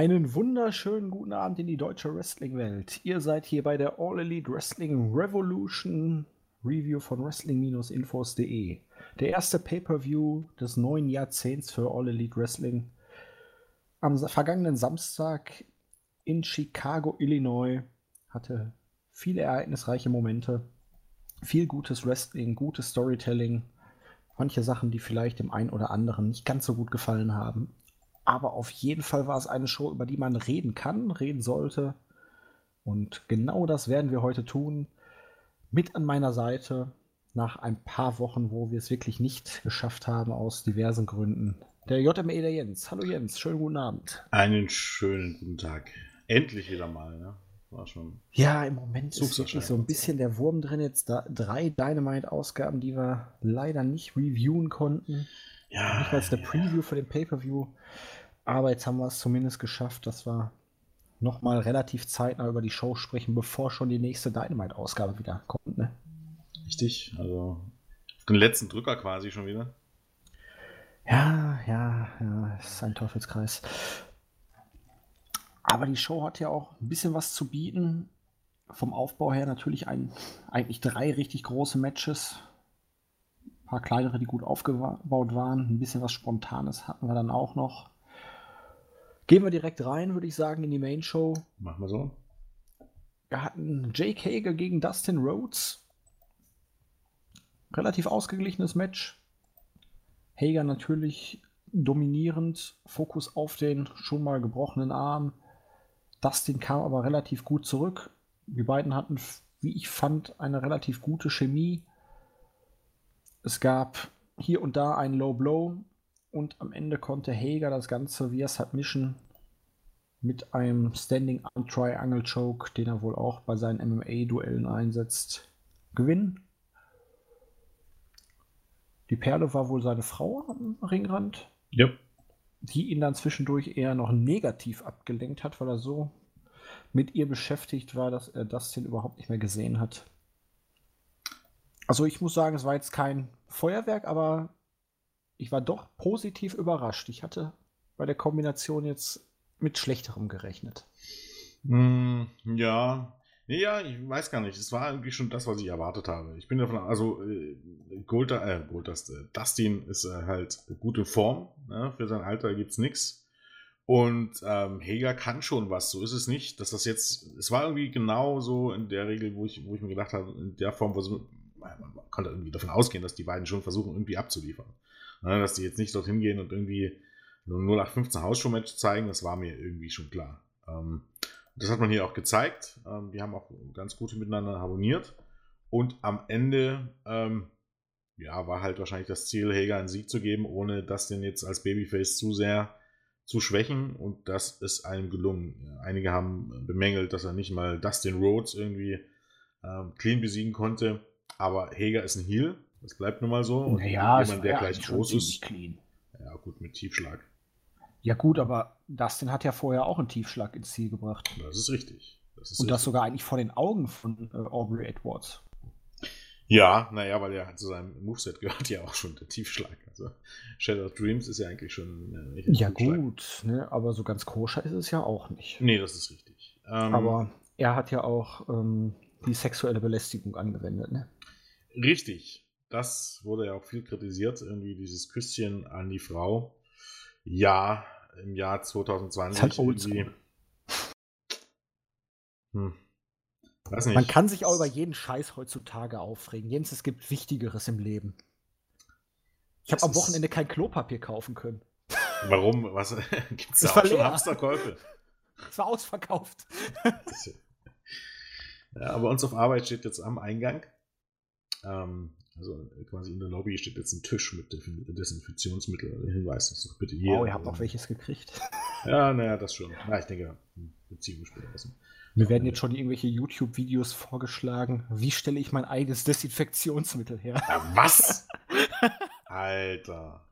Einen wunderschönen guten Abend in die deutsche Wrestling-Welt. Ihr seid hier bei der All Elite Wrestling Revolution Review von Wrestling-Infos.de. Der erste Pay-Per-View des neuen Jahrzehnts für All Elite Wrestling. Am vergangenen Samstag in Chicago, Illinois, hatte viele ereignisreiche Momente, viel gutes Wrestling, gutes Storytelling, manche Sachen, die vielleicht dem einen oder anderen nicht ganz so gut gefallen haben. Aber auf jeden Fall war es eine Show, über die man reden kann, reden sollte. Und genau das werden wir heute tun. Mit an meiner Seite nach ein paar Wochen, wo wir es wirklich nicht geschafft haben, aus diversen Gründen. Der JME, der Jens. Hallo Jens, schönen guten Abend. Einen schönen guten Tag. Endlich wieder mal, ne? War schon. Ja, im Moment ist wirklich so ein bisschen der Wurm drin. Jetzt da, drei Dynamite-Ausgaben, die wir leider nicht reviewen konnten. Ja. Nicht mal der Preview für den Pay-Per-View. Aber jetzt haben wir es zumindest geschafft, dass wir nochmal relativ zeitnah über die Show sprechen, bevor schon die nächste Dynamite-Ausgabe wieder kommt. Ne? Richtig, also den letzten Drücker quasi schon wieder. Ja, ja, ja, es ist ein Teufelskreis. Aber die Show hat ja auch ein bisschen was zu bieten. Vom Aufbau her natürlich ein, eigentlich drei richtig große Matches. Ein paar kleinere, die gut aufgebaut waren. Ein bisschen was Spontanes hatten wir dann auch noch. Gehen wir direkt rein, würde ich sagen, in die Main Show. Machen wir so. Wir hatten Jake Hager gegen Dustin Rhodes. Relativ ausgeglichenes Match. Hager natürlich dominierend, Fokus auf den schon mal gebrochenen Arm. Dustin kam aber relativ gut zurück. Die beiden hatten, wie ich fand, eine relativ gute Chemie. Es gab hier und da einen Low Blow, und am Ende konnte Hager das Ganze via Submission mit einem Standing Arm Triangle Choke, den er wohl auch bei seinen MMA-Duellen einsetzt, gewinnen. Die Perle war wohl seine Frau am Ringrand. Ja. Die ihn dann zwischendurch eher noch negativ abgelenkt hat, weil er so mit ihr beschäftigt war, dass er Dustin überhaupt nicht mehr gesehen hat. Also ich muss sagen, es war jetzt kein Feuerwerk, aber ich war doch positiv überrascht. Ich hatte bei der Kombination jetzt mit schlechterem gerechnet. Mm, ja. Ja, ich weiß gar nicht. Es war irgendwie schon das, was ich erwartet habe. Ich bin davon, also äh, Gold, äh, Gold, das, äh, Dustin ist äh, halt gute Form. Ne? Für sein Alter gibt es nichts. Und ähm, Hager kann schon was, so ist es nicht. Dass das jetzt, es war irgendwie genau so in der Regel, wo ich, wo ich mir gedacht habe, in der Form, wo man konnte irgendwie davon ausgehen, dass die beiden schon versuchen, irgendwie abzuliefern. Ne, dass die jetzt nicht dorthin gehen und irgendwie nur 0815 Hausshow-Match zeigen, das war mir irgendwie schon klar. Ähm, das hat man hier auch gezeigt. Ähm, die haben auch ganz gut miteinander harmoniert. Und am Ende, ähm, ja, war halt wahrscheinlich das Ziel, Hager einen Sieg zu geben, ohne das den jetzt als Babyface zu sehr zu schwächen. Und das ist einem gelungen. Einige haben bemängelt, dass er nicht mal Dustin Rhodes irgendwie clean besiegen konnte. Aber Hager ist ein Heal. Das bleibt nun mal so. Und naja, jemand, der gleich groß ist. Clean. Ja, gut, mit Tiefschlag. Ja, gut, aber Dustin hat ja vorher auch einen Tiefschlag ins Ziel gebracht. Das ist richtig. Das ist Und richtig. das sogar eigentlich vor den Augen von äh, Aubrey Edwards. Ja, naja, weil ja zu seinem Moveset gehört ja auch schon der Tiefschlag. Also Shadow of Dreams ist ja eigentlich schon. Äh, ja, gut, ne, aber so ganz koscher ist es ja auch nicht. Nee, das ist richtig. Ähm, aber er hat ja auch ähm, die sexuelle Belästigung angewendet, ne? Richtig das wurde ja auch viel kritisiert, irgendwie dieses Küsschen an die Frau. Ja, im Jahr 2020 halt irgendwie. Hm. Weiß nicht. Man kann sich auch über jeden Scheiß heutzutage aufregen. Jens, es gibt Wichtigeres im Leben. Ich habe am Wochenende kein Klopapier kaufen können. Warum? Was gibt es da auch schon Hamsterkäufe? Es war ausverkauft. ja, aber uns auf Arbeit steht jetzt am Eingang. Ähm, also äh, quasi in der Lobby steht jetzt ein Tisch mit Desinfektionsmittel. Hinweis, das doch bitte hier. Oh, ihr habt auch welches gekriegt. Ja, naja, das schon. Na, ich denke, Beziehung später essen. Mir werden jetzt schon irgendwelche YouTube-Videos vorgeschlagen. Wie stelle ich mein eigenes Desinfektionsmittel her? Ja, was? Alter.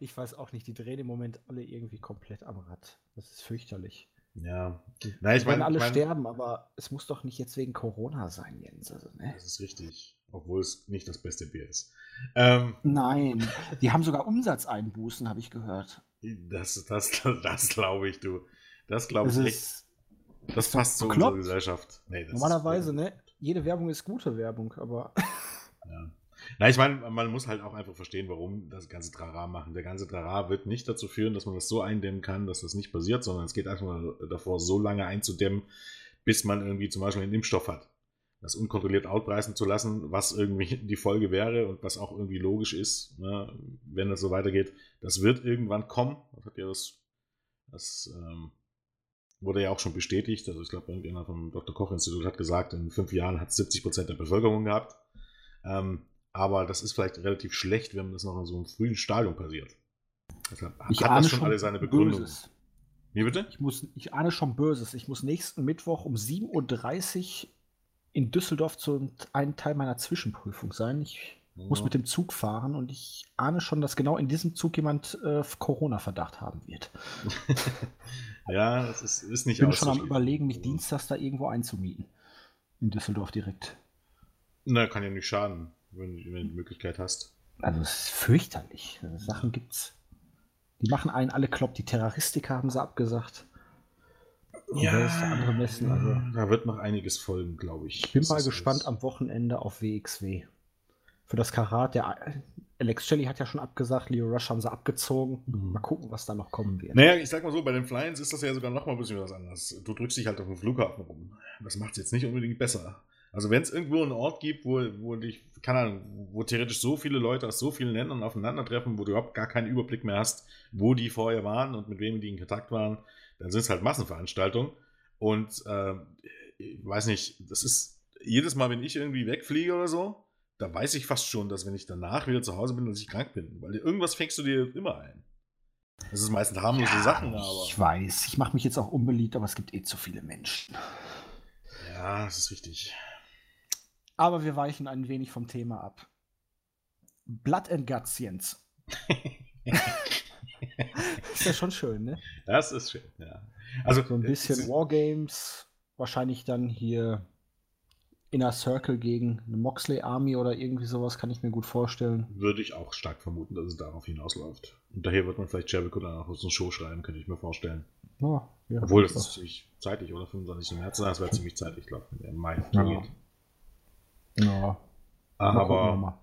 Ich weiß auch nicht, die drehen im Moment alle irgendwie komplett am Rad. Das ist fürchterlich. Ja. Na, ich meine, alle mein, sterben, aber es muss doch nicht jetzt wegen Corona sein, Jens. Also, ne? Das ist richtig obwohl es nicht das beste Bier ist. Ähm, Nein, die haben sogar Umsatzeinbußen, habe ich gehört. Das, das, das glaube ich, du. Das glaube ich Das echt. ist Das passt zu unserer Gesellschaft. Nee, das ist- normalerweise, ne? Jede Werbung ist gute Werbung, aber Ja. Na, ich meine, man muss halt auch einfach verstehen, warum das ganze Trara machen. Der ganze Trara wird nicht dazu führen, dass man das so eindämmen kann, dass das nicht passiert, sondern es geht einfach mal davor, so lange einzudämmen, bis man irgendwie zum Beispiel einen Impfstoff hat. Das unkontrolliert outpreisen zu lassen, was irgendwie die Folge wäre und was auch irgendwie logisch ist, ne, wenn das so weitergeht. Das wird irgendwann kommen. Das hat ja das, das ähm, wurde ja auch schon bestätigt. Also ich glaube, irgendjemand vom Dr. Koch-Institut hat gesagt, in fünf Jahren hat es 70 Prozent der Bevölkerung gehabt. Ähm, aber das ist vielleicht relativ schlecht, wenn das noch in so einem frühen Stadium passiert. Deshalb ich hat das schon alle seine Begründung. Böses. Wie bitte? Ich, muss, ich ahne schon Böses. Ich muss nächsten Mittwoch um 7.30 Uhr in Düsseldorf zu einem Teil meiner Zwischenprüfung sein. Ich muss mit dem Zug fahren und ich ahne schon, dass genau in diesem Zug jemand äh, Corona-Verdacht haben wird. ja, das ist, ist nicht Ich bin schon am überlegen, mich dienstags da irgendwo einzumieten. In Düsseldorf direkt. Na, kann ja nicht schaden, wenn, du- wenn du die Möglichkeit hast. Also es ist fürchterlich. Sachen gibt's. Die machen einen alle klopp. Die Terroristiker haben sie abgesagt. Ist der andere Messen? Also da wird noch einiges folgen, glaube ich. ich bin Das mal gespannt alles- am Wochenende auf WXW. Für das Karat, der Alex Shelley hat ja schon abgesagt, Leo Rush haben sie abgezogen. Mhm. Mal gucken, was da noch kommen wird. Naja, ich sag mal so, bei den Flyers ist das ja sogar noch mal ein bisschen was anderes. Du drückst dich halt auf dem Flughafen rum. Das macht es jetzt nicht unbedingt besser. Also wenn es irgendwo einen Ort gibt, wo, wo dich, keine Ahnung, wo theoretisch so viele Leute aus so vielen Ländern aufeinandertreffen, wo du überhaupt gar keinen Überblick mehr hast, wo die vorher waren und mit wem die in Kontakt waren, dann sind es halt Massenveranstaltungen. Und äh, ich weiß nicht, das ist jedes Mal, wenn ich irgendwie wegfliege oder so, da weiß ich fast schon, dass wenn ich danach wieder zu Hause bin, dass ich krank bin. Weil irgendwas fängst du dir immer ein. Das ist meistens harmlose Ja, Sachen, aber. Ich weiß, ich mache mich jetzt auch unbeliebt, aber es gibt eh zu viele Menschen. Ja, das ist richtig. Aber wir weichen ein wenig vom Thema ab. Blood and Guts, Jens. Ist ja schon schön, ne? Das ist schön, ja. Also So ein bisschen es- Wargames, wahrscheinlich dann hier Inner Circle gegen eine Moxley Army oder irgendwie sowas, kann ich mir gut vorstellen. würde ich auch stark vermuten, dass es darauf hinausläuft. Und daher wird man vielleicht Jericho dann auch aus einer Show schreiben, könnte ich mir vorstellen. Ja, ja, Obwohl, das ist ziemlich zeitig, oder? 25. März, das wäre ziemlich zeitig, glaube ich, im Mai Ja. Ja, wir Aber,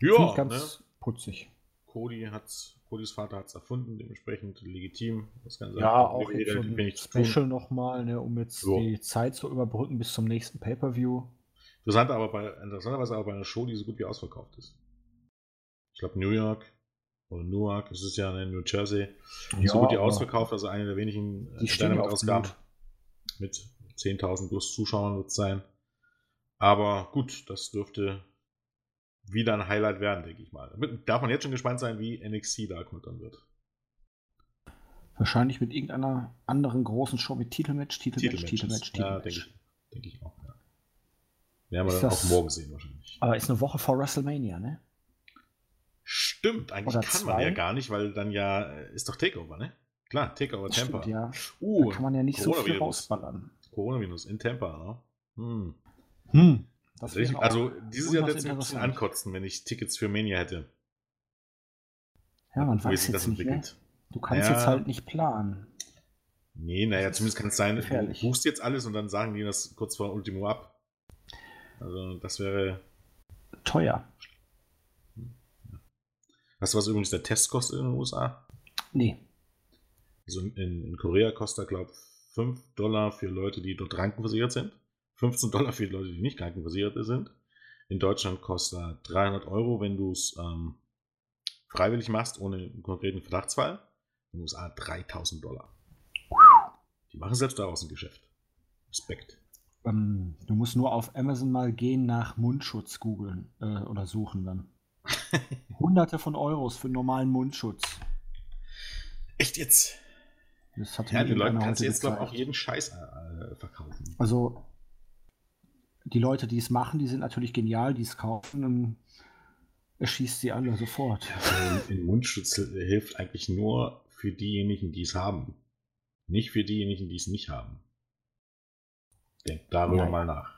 ja, ganz ne? putzig. Cody hat's, Codys Vater hat es erfunden, dementsprechend legitim. Das Ganze Ja, auch jetzt so ein. Special nochmal, ne, um jetzt Ja. die Zeit zu überbrücken bis zum nächsten Pay-Per-View. Interessant aber bei, interessanterweise aber bei einer Show, die so gut wie ausverkauft ist. Ich glaube, New York oder Newark, es ist ja in New Jersey, so gut die aber ausverkauft, also eine der wenigen Die ja auf Dynamite-Ausgaben mit 10.000 plus Zuschauern wird es sein. Aber gut, das dürfte wieder ein Highlight werden, denke ich mal. Damit darf man jetzt schon gespannt sein, wie NXT da kontern wird. Wahrscheinlich mit irgendeiner anderen großen Show mit Titelmatch, Titelmatch, Titelmatch, Titelmatches. Ja, Titelmatch. denke ich, denke ich auch. Ja. Werden wir Ist dann das- auch morgen sehen wahrscheinlich. Aber ist eine Woche vor WrestleMania, ne? Stimmt, eigentlich Oder kann man zwei? ja gar nicht, weil dann ja äh, ist doch Takeover, ne? Klar, Takeover Das Tampa. stimmt, ja. Uh, Da kann man ja nicht so viel rausballern. Coronavirus in Tampa, ne? Hm. Hm. Das Also, ich, wäre auch also dieses Jahr wird es ein bisschen ankotzen, wenn ich Tickets für Mania hätte. Ja, man weiß jetzt nicht, ne? Du kannst Ja. jetzt halt nicht planen. Nee, naja, Das zumindest kann es sein, du gefährlich. buchst jetzt alles und dann sagen die das kurz vor Ultimo ab. Also das wäre. Teuer. Weißt du, was übrigens der Test kostet in den USA? Nee. Also in, in Korea kostet er, glaube ich, 5 Dollar für Leute, die dort krankenversichert sind. 15 Dollar für Leute, die nicht krankenversichert sind. In Deutschland kostet er 300 Euro, wenn du es ähm, freiwillig machst, ohne einen konkreten Verdachtsfall. In den USA 3000 Dollar. Die machen selbst daraus ein Geschäft. Respekt. Ähm, du musst nur auf Amazon mal gehen nach Mundschutz googeln äh, oder suchen dann. Hunderte von Euros für einen normalen Mundschutz. Echt jetzt? Das hat Ja, den Leuten kannst du jetzt, glaube ich, auch jeden Scheiß äh, verkaufen. Also, die Leute, die es machen, die sind natürlich genial, die es kaufen, dann erschießt sie alle sofort. Also ein Mundschutz hilft eigentlich nur für diejenigen, die es haben. Nicht für diejenigen, die es nicht haben. Denk darüber ja. mal nach.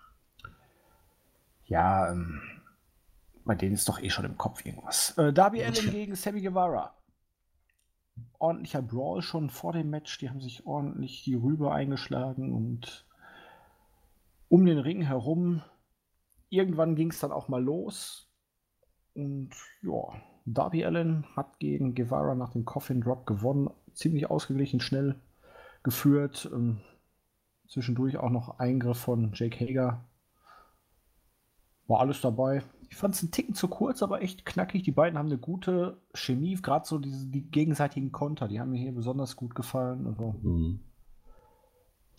Ja, ähm, bei denen ist doch eh schon im Kopf irgendwas. Äh, Darby Allen gegen Sammy Guevara. ordentlicher Brawl schon vor dem Match. Die haben sich ordentlich die Rübe eingeschlagen und um den Ring herum. Irgendwann ging es dann auch mal los. Und ja, Darby Allen hat gegen Guevara nach dem Coffin Drop gewonnen. Ziemlich ausgeglichen, schnell geführt. Ähm, zwischendurch auch noch Eingriff von Jake Hager. War alles dabei. Ich fand es einen Ticken zu kurz, aber echt knackig. Die beiden haben eine gute Chemie, gerade so diese, die gegenseitigen Konter, die haben mir hier besonders gut gefallen. Also mhm.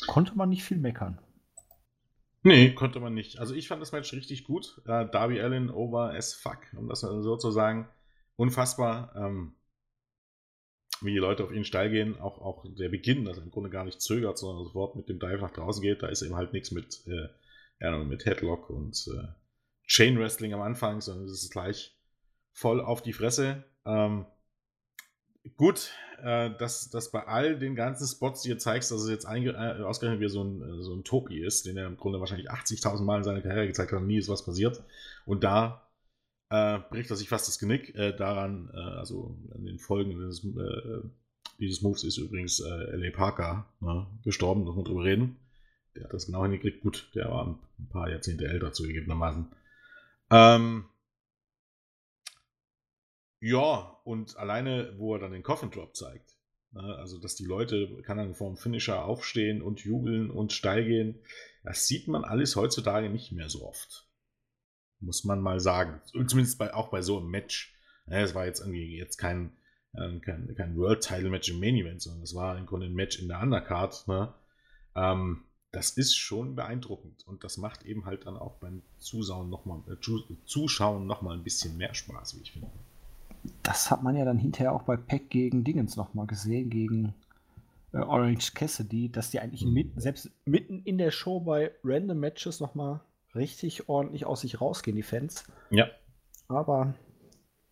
Konnte man nicht viel meckern. Nee, konnte man nicht. Also ich fand das Match richtig gut. Uh, Darby Allen over as fuck, um das so zu sagen. Unfassbar, ähm, wie die Leute auf ihn steil gehen. Auch, auch der Beginn, dass er im Grunde gar nicht zögert, sondern sofort mit dem Dive nach draußen geht. Da ist eben halt nichts mit, äh, ja, mit Headlock und äh, Chain Wrestling am Anfang, sondern es ist gleich voll auf die Fresse. Ähm, gut, äh, dass, dass bei all den ganzen Spots, die ihr zeigst, dass es jetzt äh, ausgerechnet wie so ein, äh, so ein Topi ist, den er im Grunde wahrscheinlich 80.000 Mal in seiner Karriere gezeigt hat, und nie ist was passiert. Und da äh, bricht er sich fast das Genick. Äh, daran, äh, also an den Folgen dieses, dieses Moves ist übrigens L.A. Parker ne, gestorben, muss man drüber reden. Der hat das genau hingekriegt. Gut, der war ein paar Jahrzehnte älter zugegebenermaßen. Ähm, ja, und alleine, wo er dann den Coffin Drop zeigt, ne, also dass die Leute, kann dann vor dem Finisher aufstehen und jubeln und steil gehen, das sieht man alles heutzutage nicht mehr so oft. Muss man mal sagen. Zumindest bei, auch bei so einem Match. Ja, es war jetzt irgendwie jetzt kein, äh, kein, kein World Title Match im Main Event, sondern es war im Grunde ein Match in der Undercard. Ne? Ähm, das ist schon beeindruckend und das macht eben halt dann auch beim Zuschauen nochmal äh, Zuschauen noch ein bisschen mehr Spaß, wie ich finde das hat man ja dann hinterher auch bei Peck gegen Dingens nochmal gesehen, gegen äh, Orange Cassidy, dass die eigentlich mhm. mit, selbst mitten in der Show bei Random Matches nochmal richtig ordentlich aus sich rausgehen, die Fans. Ja. Aber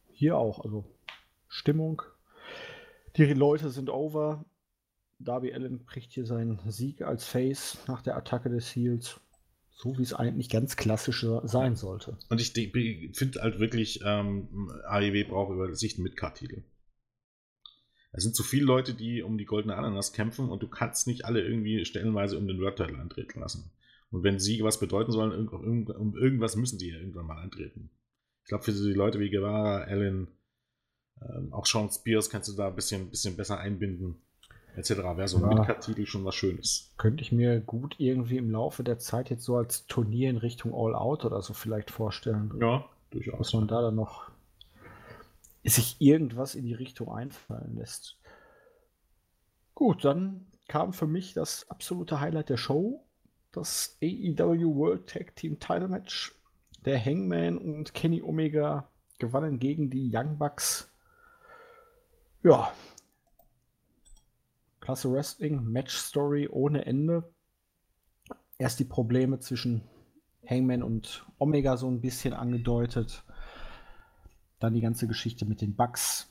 hier auch, also Stimmung. Die Leute sind over. Darby Allen kriegt hier seinen Sieg als Face nach der Attacke des Heels. So wie es eigentlich ganz klassisch sein sollte. Und ich finde halt wirklich, ähm, AEW braucht über sich einen Midcard-Titel. Es sind zu viele Leute, die um die goldene Ananas kämpfen und du kannst nicht alle irgendwie stellenweise um den World Title antreten lassen. Und wenn Siege was bedeuten sollen, um irgendwas müssen sie ja irgendwann mal antreten. Ich glaube, für die Leute wie Guevara, Allen, ähm, auch Sean Spears kannst du da ein bisschen, bisschen besser einbinden etc. Wäre so ein ja, Midcard-Titel schon was Schönes. Könnte ich mir gut irgendwie im Laufe der Zeit jetzt so als Turnier in Richtung All Out oder so vielleicht vorstellen. Ja, durchaus. Dass man da dann noch sich irgendwas in die Richtung einfallen lässt. Gut, dann kam für mich das absolute Highlight der Show, das AEW World Tag Team Title Match. Der Hangman und Kenny Omega gewannen gegen die Young Bucks. Ja, Klasse Wrestling, Match Story ohne Ende. Erst die Probleme zwischen Hangman und Omega so ein bisschen angedeutet. Dann die ganze Geschichte mit den Bugs.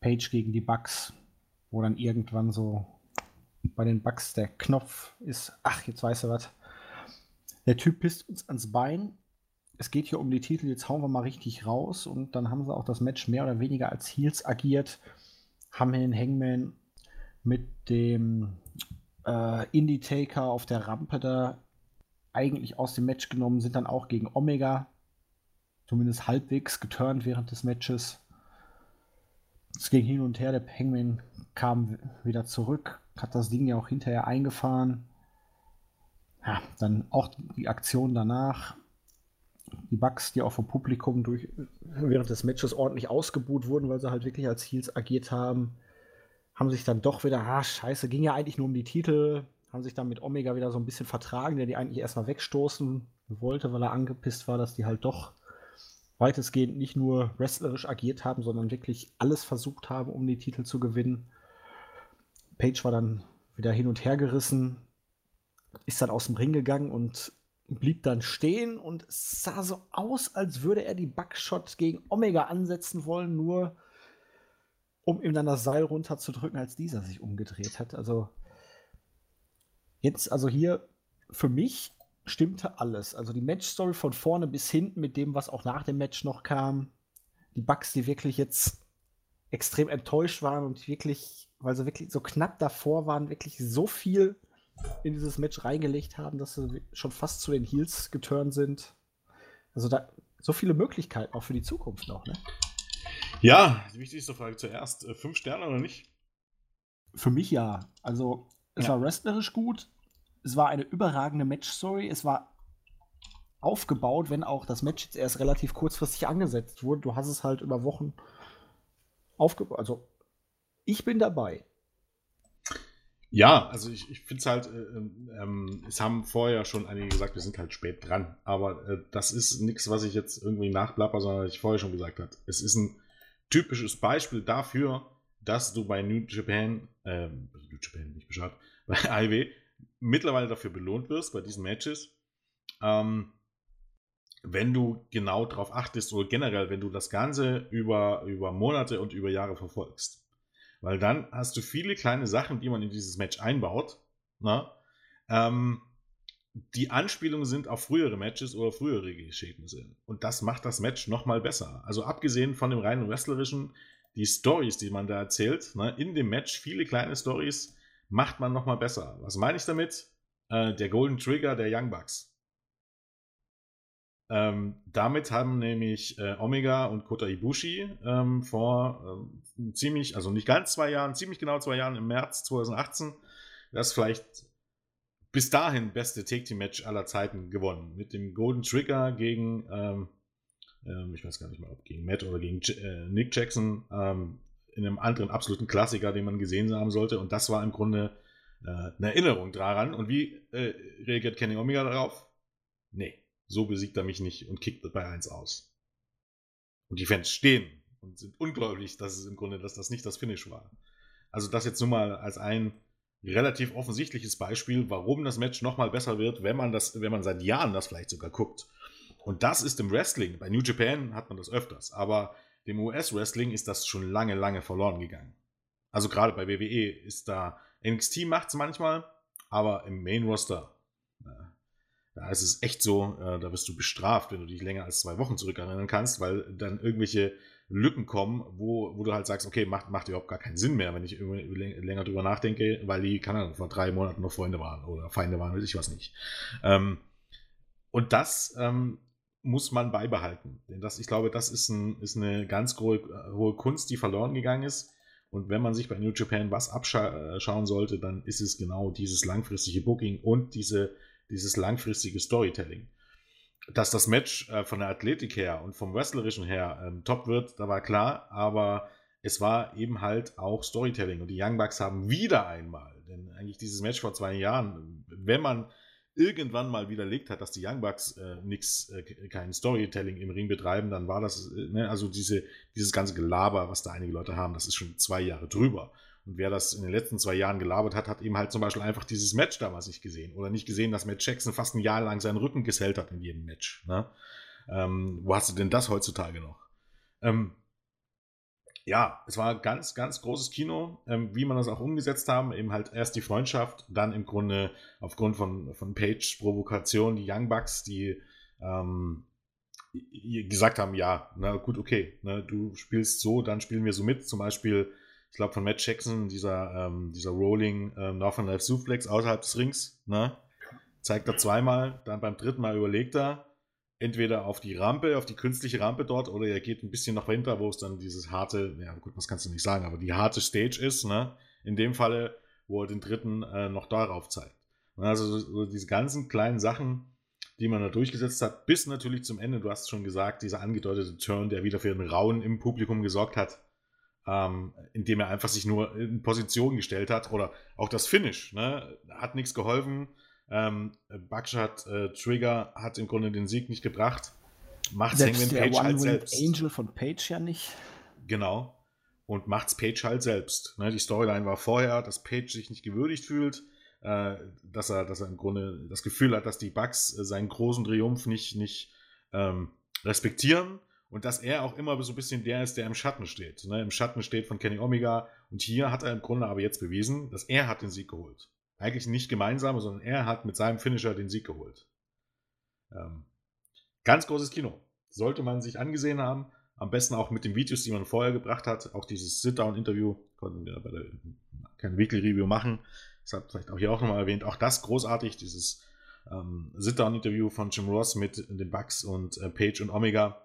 Page gegen die Bugs, wo dann irgendwann so bei den Bugs der Knopf ist. Ach, jetzt weiß er was. Der Typ pisst uns ans Bein. Es geht hier um die Titel, jetzt hauen wir mal richtig raus. Und dann haben sie auch das Match mehr oder weniger als Heels agiert haben wir den Hangman mit dem äh, Indie Taker auf der Rampe da eigentlich aus dem Match genommen, sind dann auch gegen Omega zumindest halbwegs geturnt während des Matches. Es ging hin und her, der Hangman kam wieder zurück, hat das Ding ja auch hinterher eingefahren. Ja, dann auch die Aktion danach. Die Bugs, die auch vom Publikum durch, während des Matches ordentlich ausgebuht wurden, weil sie halt wirklich als Heels agiert haben haben sich dann doch wieder, ah, scheiße, ging ja eigentlich nur um die Titel, haben sich dann mit Omega wieder so ein bisschen vertragen, der die eigentlich erstmal wegstoßen wollte, weil er angepisst war, dass die halt doch weitestgehend nicht nur wrestlerisch agiert haben, sondern wirklich alles versucht haben, um die Titel zu gewinnen. Page war dann wieder hin und her gerissen, ist dann aus dem Ring gegangen und blieb dann stehen und sah so aus, als würde er die Buckshot gegen Omega ansetzen wollen, nur um ihm dann das Seil runterzudrücken, als dieser sich umgedreht hat. Also jetzt, also hier für mich stimmte alles. Also die Matchstory von vorne bis hinten mit dem, was auch nach dem Match noch kam. Die Bugs, die wirklich jetzt extrem enttäuscht waren und wirklich, weil sie wirklich so knapp davor waren, wirklich so viel in dieses Match reingelegt haben, dass sie schon fast zu den Heels geturnt sind. Also da so viele Möglichkeiten auch für die Zukunft noch, ne? Ja, die wichtigste Frage zuerst. Äh, fünf Sterne oder nicht? Für mich ja. Also es ja. war wrestlerisch gut, es war eine überragende Match-Story, es war aufgebaut, wenn auch das Match jetzt erst relativ kurzfristig angesetzt wurde. Du hast es halt über Wochen aufgebaut. Also ich bin dabei. Ja, also ich, ich finde es halt, äh, ähm, ähm, es haben vorher schon einige gesagt, wir sind halt spät dran. Aber äh, das ist nichts, was ich jetzt irgendwie nachplapper, sondern ich vorher schon gesagt habe. Es ist ein typisches Beispiel dafür, dass du bei New Japan, äh, New Japan, nicht Bescheid, bei IW mittlerweile dafür belohnt wirst, bei diesen Matches, ähm, wenn du genau darauf achtest oder generell, wenn du das Ganze über, über Monate und über Jahre verfolgst. Weil dann hast du viele kleine Sachen, die man in dieses Match einbaut, ne? ähm, die Anspielungen sind auf frühere Matches oder frühere Geschehnisse. Und das macht das Match nochmal besser. Also abgesehen von dem reinen wrestlerischen, die Stories, die man da erzählt, ne, in dem Match, viele kleine Stories, macht man nochmal besser. Was meine ich damit? Äh, der Golden Trigger der Young Bucks. Ähm, damit haben nämlich äh, Omega und Kota Ibushi ähm, vor ähm, ziemlich, also nicht ganz zwei Jahren, ziemlich genau zwei Jahren im März 2018 das vielleicht bis dahin beste Take Team Match aller Zeiten gewonnen. Mit dem Golden Trigger gegen, ähm, ähm, ich weiß gar nicht mal, ob gegen Matt oder gegen äh, Nick Jackson, ähm, in einem anderen absoluten Klassiker, den man gesehen haben sollte. Und das war im Grunde äh, eine Erinnerung daran. Und wie äh, reagiert Kenny Omega darauf? Nee, so besiegt er mich nicht und kickt bei 1 aus. Und die Fans stehen und sind ungläubig, dass es im Grunde, dass das nicht das Finish war. Also das jetzt nur mal als ein relativ offensichtliches Beispiel, warum das Match nochmal besser wird, wenn man das, wenn man seit Jahren das vielleicht sogar guckt. Und das ist im Wrestling. Bei New Japan hat man das öfters, aber dem US-Wrestling ist das schon lange, lange verloren gegangen. Also gerade bei WWE ist da NXT macht es manchmal, aber im Main Äh, da ist es echt so, äh, da wirst du bestraft, wenn du dich länger als zwei Wochen zurückerinnern kannst, weil dann irgendwelche Lücken kommen, wo, wo du halt sagst, okay, macht, macht überhaupt gar keinen Sinn mehr, wenn ich länger drüber nachdenke, weil die, keine Ahnung, vor drei Monaten noch Freunde waren oder Feinde waren, weiß ich was nicht. Ähm, und das ähm, muss man beibehalten. Denn das, ich glaube, das ist, ein, ist eine ganz hohe, hohe Kunst, die verloren gegangen ist. Und wenn man sich bei New Japan was abschauen äh, sollte, dann ist es genau dieses langfristige Booking und diese, dieses langfristige Storytelling dass das Match äh, von der Athletik her und vom Wrestlerischen her ähm, top wird, da war klar, aber es war eben halt auch Storytelling und die Young Bucks haben wieder einmal, denn eigentlich dieses Match vor zwei Jahren, wenn man irgendwann mal widerlegt hat, dass die Young Bucks äh, nix, äh, kein Storytelling im Ring betreiben, dann war das, äh, ne, also diese, dieses ganze Gelaber, was da einige Leute haben, das ist schon zwei Jahre drüber. Und wer das in den letzten zwei Jahren gelabert hat, hat eben halt zum Beispiel einfach dieses Match damals nicht gesehen. Oder nicht gesehen, dass Matt Jackson fast ein Jahr lang seinen Rücken gesellt hat in jedem Match. Ne? Ähm, wo hast du denn das heutzutage noch? Ähm, ja, es war ganz, ganz großes Kino, ähm, wie man das auch umgesetzt haben. Eben halt erst die Freundschaft, dann im Grunde aufgrund von, von Page Provokation die Young Bucks, die ähm, gesagt haben, ja, na gut, okay, ne, du spielst so, dann spielen wir so mit. Zum Beispiel ich glaube, von Matt Jackson, dieser, ähm, dieser Rolling ähm, Northern Life Suplex außerhalb des Rings, ne? zeigt er zweimal, dann beim dritten Mal überlegt er, entweder auf die Rampe, auf die künstliche Rampe dort, oder er geht ein bisschen nach hinter, wo es dann dieses harte, ja gut, das kannst du nicht sagen, aber die harte Stage ist, ne? In dem Falle, wo er den dritten äh, noch darauf zeigt. Also so diese ganzen kleinen Sachen, die man da durchgesetzt hat, bis natürlich zum Ende, du hast schon gesagt, dieser angedeutete Turn, der wieder für einen Rauen im Publikum gesorgt hat, ähm, indem er einfach sich nur in Position gestellt hat. Oder auch das Finish, ne? hat nichts geholfen. Ähm, Buckshot äh, Trigger hat im Grunde den Sieg nicht gebracht. Macht Hangman Page halt selbst. Angel von Page ja nicht. Genau. Und macht's Page halt selbst. Ne? Die Storyline war vorher, dass Page sich nicht gewürdigt fühlt, äh, dass, er, dass er im Grunde das Gefühl hat, dass die Bugs äh, seinen großen Triumph nicht, nicht ähm, respektieren und dass er auch immer so ein bisschen der ist, der im Schatten steht. Ne? Im Schatten steht von Kenny Omega. Und hier hat er im Grunde aber jetzt bewiesen, dass er hat den Sieg geholt. Eigentlich nicht gemeinsam, sondern er hat mit seinem Finisher den Sieg geholt. Ähm, ganz großes Kino. Sollte man sich angesehen haben. Am besten auch mit den Videos, die man vorher gebracht hat. Auch dieses Sit-Down-Interview konnten wir bei der kein Weekly Review machen. Das hat vielleicht auch hier auch nochmal erwähnt. Auch das großartig, dieses ähm, Sit-Down-Interview von Jim Ross mit den Bucks und äh, Page und Omega,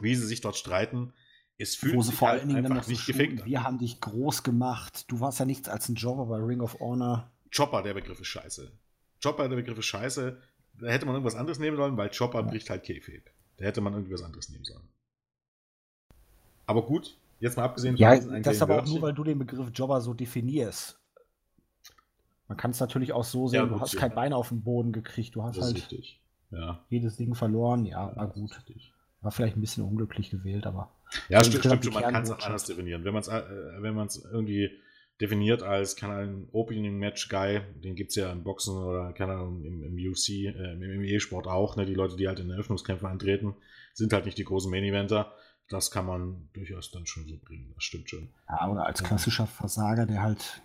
wie sie sich dort streiten. Es fühlt Wo sie sich vor halt allen Dingen einfach nicht gefickt. Wir haben dich groß gemacht. Du warst ja nichts als ein Jobber bei Ring of Honor. Chopper, der Begriff ist scheiße. Chopper, der Begriff ist scheiße. Da hätte man irgendwas anderes nehmen sollen, weil Chopper bricht halt Kayfabe. Da hätte man irgendwie was anderes nehmen sollen. Aber gut, jetzt mal abgesehen Ja, diesen das kleinen aber auch nur, weil du den Begriff Jobber so definierst. Man kann es natürlich auch so sehen, Ja, du hast ja. kein Bein auf den Boden gekriegt, du hast ist halt richtig. Ja, jedes Ding verloren. Ja, war das ist gut. richtig. War vielleicht ein bisschen unglücklich gewählt, aber Ja, stimmt, stimmt schon. Man kann es anders definieren. Wenn man es äh, wenn man's irgendwie definiert als, keine Ahnung, Opening-Match-Guy, den gibt es ja im Boxen oder, keine Ahnung, im, im UFC, äh, im MMA-Sport auch, ne? die Leute, die halt in Eröffnungskämpfen antreten, sind halt nicht die großen Main-Eventer. Das kann man durchaus dann schon so bringen, das stimmt schon. ja, oder als klassischer Versager, der halt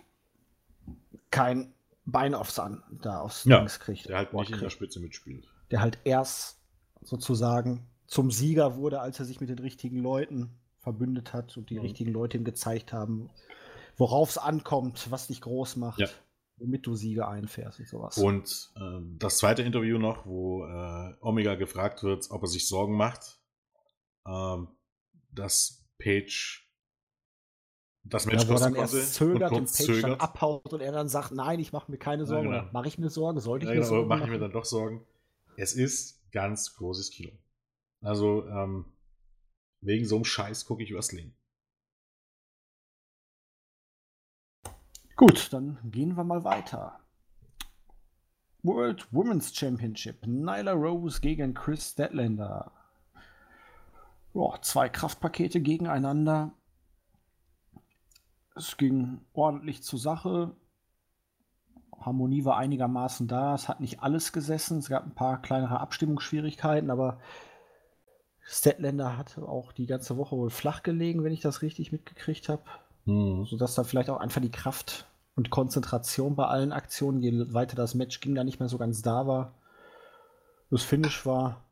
kein Bein aufs An, da aufs Ja, Dings kriegt. Der halt nicht in der kriegt. Spitze mitspielt. der halt erst sozusagen zum Sieger wurde, als er sich mit den richtigen Leuten verbündet hat und die Mhm. richtigen Leute ihm gezeigt haben, worauf es ankommt, was dich groß macht, Ja. womit du Siege einfährst und sowas. Und ähm, das zweite Interview noch, wo äh, Omega gefragt wird, ob er sich Sorgen macht, ähm, dass Page das Match ja, wo er kosten dann erst zögert und, kurz Page dann zögert. abhaut und er dann sagt, nein, ich mache mir keine Ja, Sorgen. genau. Oder mache ich mir Sorgen? Sollte ich Ja, mir genau, Sorgen mache ich mir dann doch Sorgen. Es ist ganz großes Kino. Also, ähm, wegen so einem Scheiß gucke ich Wrestling. Gut, dann gehen wir mal weiter. World Women's Championship. Nyla Rose gegen Chris Statlander. Ja, zwei Kraftpakete gegeneinander. Es ging ordentlich zur Sache. Harmonie war einigermaßen da. Es hat nicht alles gesessen. Es gab ein paar kleinere Abstimmungsschwierigkeiten, aber Statlander hatte auch die ganze Woche wohl flach gelegen, wenn ich das richtig mitgekriegt habe sodass da vielleicht auch einfach die Kraft und Konzentration bei allen Aktionen, je weiter das Match ging, da nicht mehr so ganz da war. Das Finish war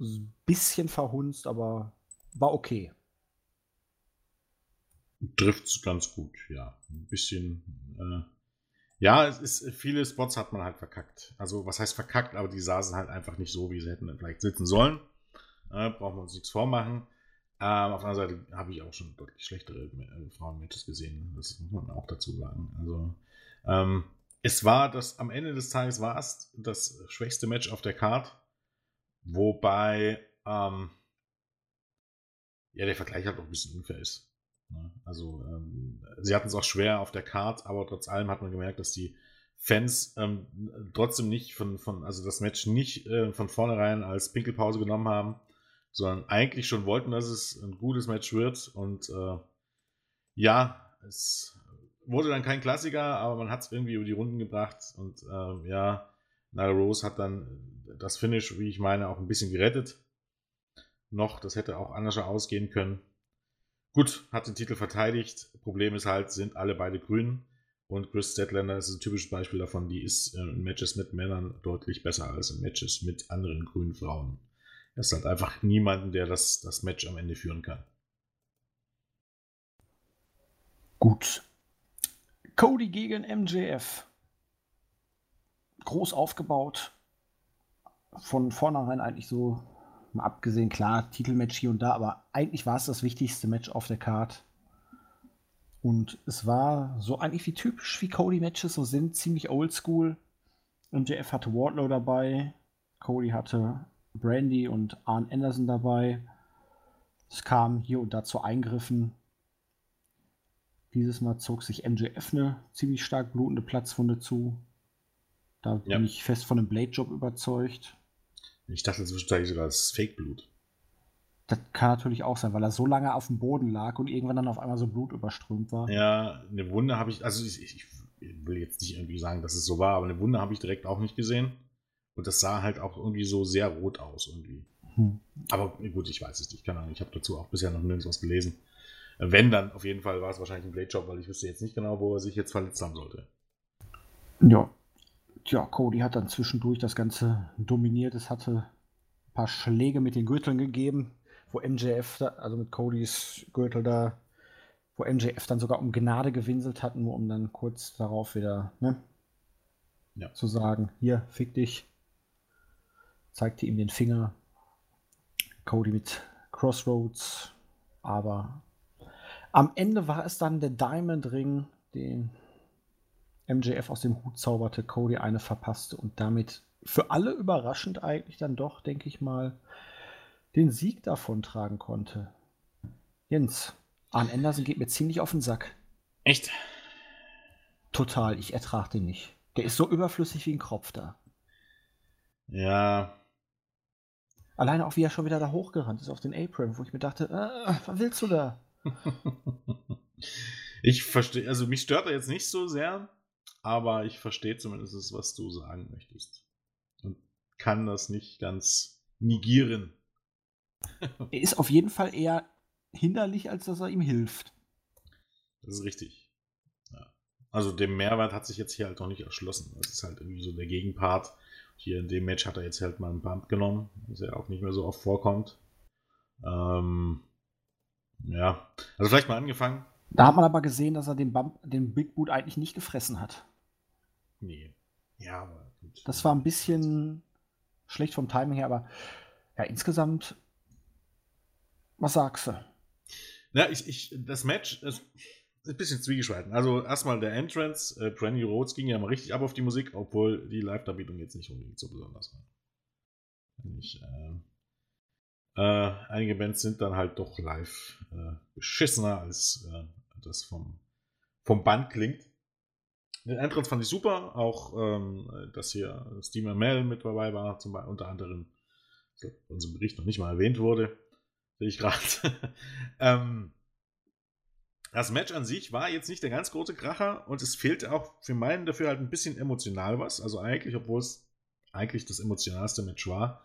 ein bisschen verhunzt, aber war okay. Trifft ganz gut, ja. Ein bisschen. Äh, ja, es ist, viele Spots hat man halt verkackt. Also, was heißt verkackt, aber die saßen halt einfach nicht so, wie sie hätten vielleicht sitzen sollen. Äh, brauchen wir uns nichts vormachen. Ähm, auf der anderen Seite habe ich auch schon deutlich schlechtere äh, Frauen-Matches gesehen. Das muss man auch dazu sagen. Also, ähm, es war das, am Ende des Tages war es das schwächste Match auf der Card. Wobei, ähm, ja, der Vergleich halt auch ein bisschen unfair ist. Ne? Also, ähm, sie hatten es auch schwer auf der Card, aber trotz allem hat man gemerkt, dass die Fans ähm, trotzdem nicht von, von, also das Match nicht äh, von vornherein als Pinkelpause genommen haben, sondern eigentlich schon wollten, dass es ein gutes Match wird. Und äh, ja, es wurde dann kein Klassiker, aber man hat es irgendwie über die Runden gebracht. Und äh, ja, Nyla Rose hat dann das Finish, wie ich meine, auch ein bisschen gerettet. Noch, das hätte auch anders ausgehen können. Gut, hat den Titel verteidigt. Problem ist halt, sind alle beide grün. Und Chris Statlander ist ein typisches Beispiel davon, die ist äh, in Matches mit Männern deutlich besser als in Matches mit anderen grünen Frauen. Es halt einfach niemanden, der das, das Match am Ende führen kann. Gut. Cody gegen MJF. Groß aufgebaut. Von vornherein eigentlich so, mal abgesehen, klar, Titelmatch hier und da, aber eigentlich war es das wichtigste Match auf der Card. Und es war so eigentlich wie typisch, wie Cody-Matches so sind, ziemlich oldschool. MJF hatte Wardlow dabei, Cody hatte Brandy und Arn Anderson dabei. Es kam hier und da zu Eingriffen. Dieses Mal zog sich MJF eine ziemlich stark blutende Platzwunde zu. Da Ja. bin ich fest von einem Blade-Job überzeugt. Ich dachte zwischenzeitlich sogar, das ist Fake-Blut. Das kann natürlich auch sein, weil er so lange auf dem Boden lag und irgendwann dann auf einmal so Blut überströmt war. Ja, eine Wunde habe ich, also ich, ich will jetzt nicht irgendwie sagen, dass es so war, aber eine Wunde habe ich direkt auch nicht gesehen. Und das sah halt auch irgendwie so sehr rot aus irgendwie. Hm. Aber gut, ich weiß es nicht, keine Ahnung. Ich habe dazu auch bisher noch nirgends was gelesen. Wenn, dann auf jeden Fall war es wahrscheinlich ein Blade-Job, weil ich wüsste jetzt nicht genau, wo er sich jetzt verletzt haben sollte. Ja. Tja, Cody hat dann zwischendurch das Ganze dominiert. Es hatte ein paar Schläge mit den Gürteln gegeben, wo MJF, da, also mit Codys Gürtel da, wo MJF dann sogar um Gnade gewinselt hat, nur um dann kurz darauf wieder ne, ja. zu sagen, hier, fick dich. Zeigte ihm den Finger. Cody mit Crossroads. Aber am Ende war es dann der Diamond Ring, den MJF aus dem Hut zauberte, Cody eine verpasste und damit für alle überraschend eigentlich dann doch, denke ich mal, den Sieg davon tragen konnte. Jens, Arn Anderson geht mir ziemlich auf den Sack. Echt? Total, ich ertrage den nicht. Der ist so überflüssig wie ein Kropf da. Ja. Alleine auch wie er schon wieder da hochgerannt ist auf den Apron, wo ich mir dachte, äh, was willst du da? ich verstehe, also mich stört er jetzt nicht so sehr, aber ich verstehe zumindest, was du sagen möchtest. Und kann das nicht ganz negieren. er ist auf jeden Fall eher hinderlich, als dass er ihm hilft. Das ist richtig. Ja. Also dem Mehrwert hat sich jetzt hier halt noch nicht erschlossen. Das ist halt irgendwie so der Gegenpart. Hier in dem Match hat er jetzt halt mal einen Bump genommen, was ja auch nicht mehr so oft vorkommt. Ähm, ja, also vielleicht mal angefangen. Da hat man aber gesehen, dass er den, Bump, den Big Boot eigentlich nicht gefressen hat. Nee. Ja, aber gut. Das war ein bisschen schlecht vom Timing her, aber ja, insgesamt, was sagst du? Ja, ich, ich, das Match ein bisschen zwiegespalten. Also erstmal der Entrance, äh, Brandy Rhodes ging ja mal richtig ab auf die Musik, obwohl die Live-Darbietung jetzt nicht unbedingt so besonders war. Ich, äh, äh, einige Bands sind dann halt doch live äh, beschissener, als äh, das vom, vom Band klingt. Den Entrance fand ich super, auch ähm, dass hier Steve Amell mit dabei war, zum Beispiel unter anderem, in unserem Bericht noch nicht mal erwähnt wurde, sehe ich gerade. ähm, das Match an sich war jetzt nicht der ganz große Kracher und es fehlte auch für meinen dafür halt ein bisschen emotional was. Also eigentlich, obwohl es eigentlich das emotionalste Match war,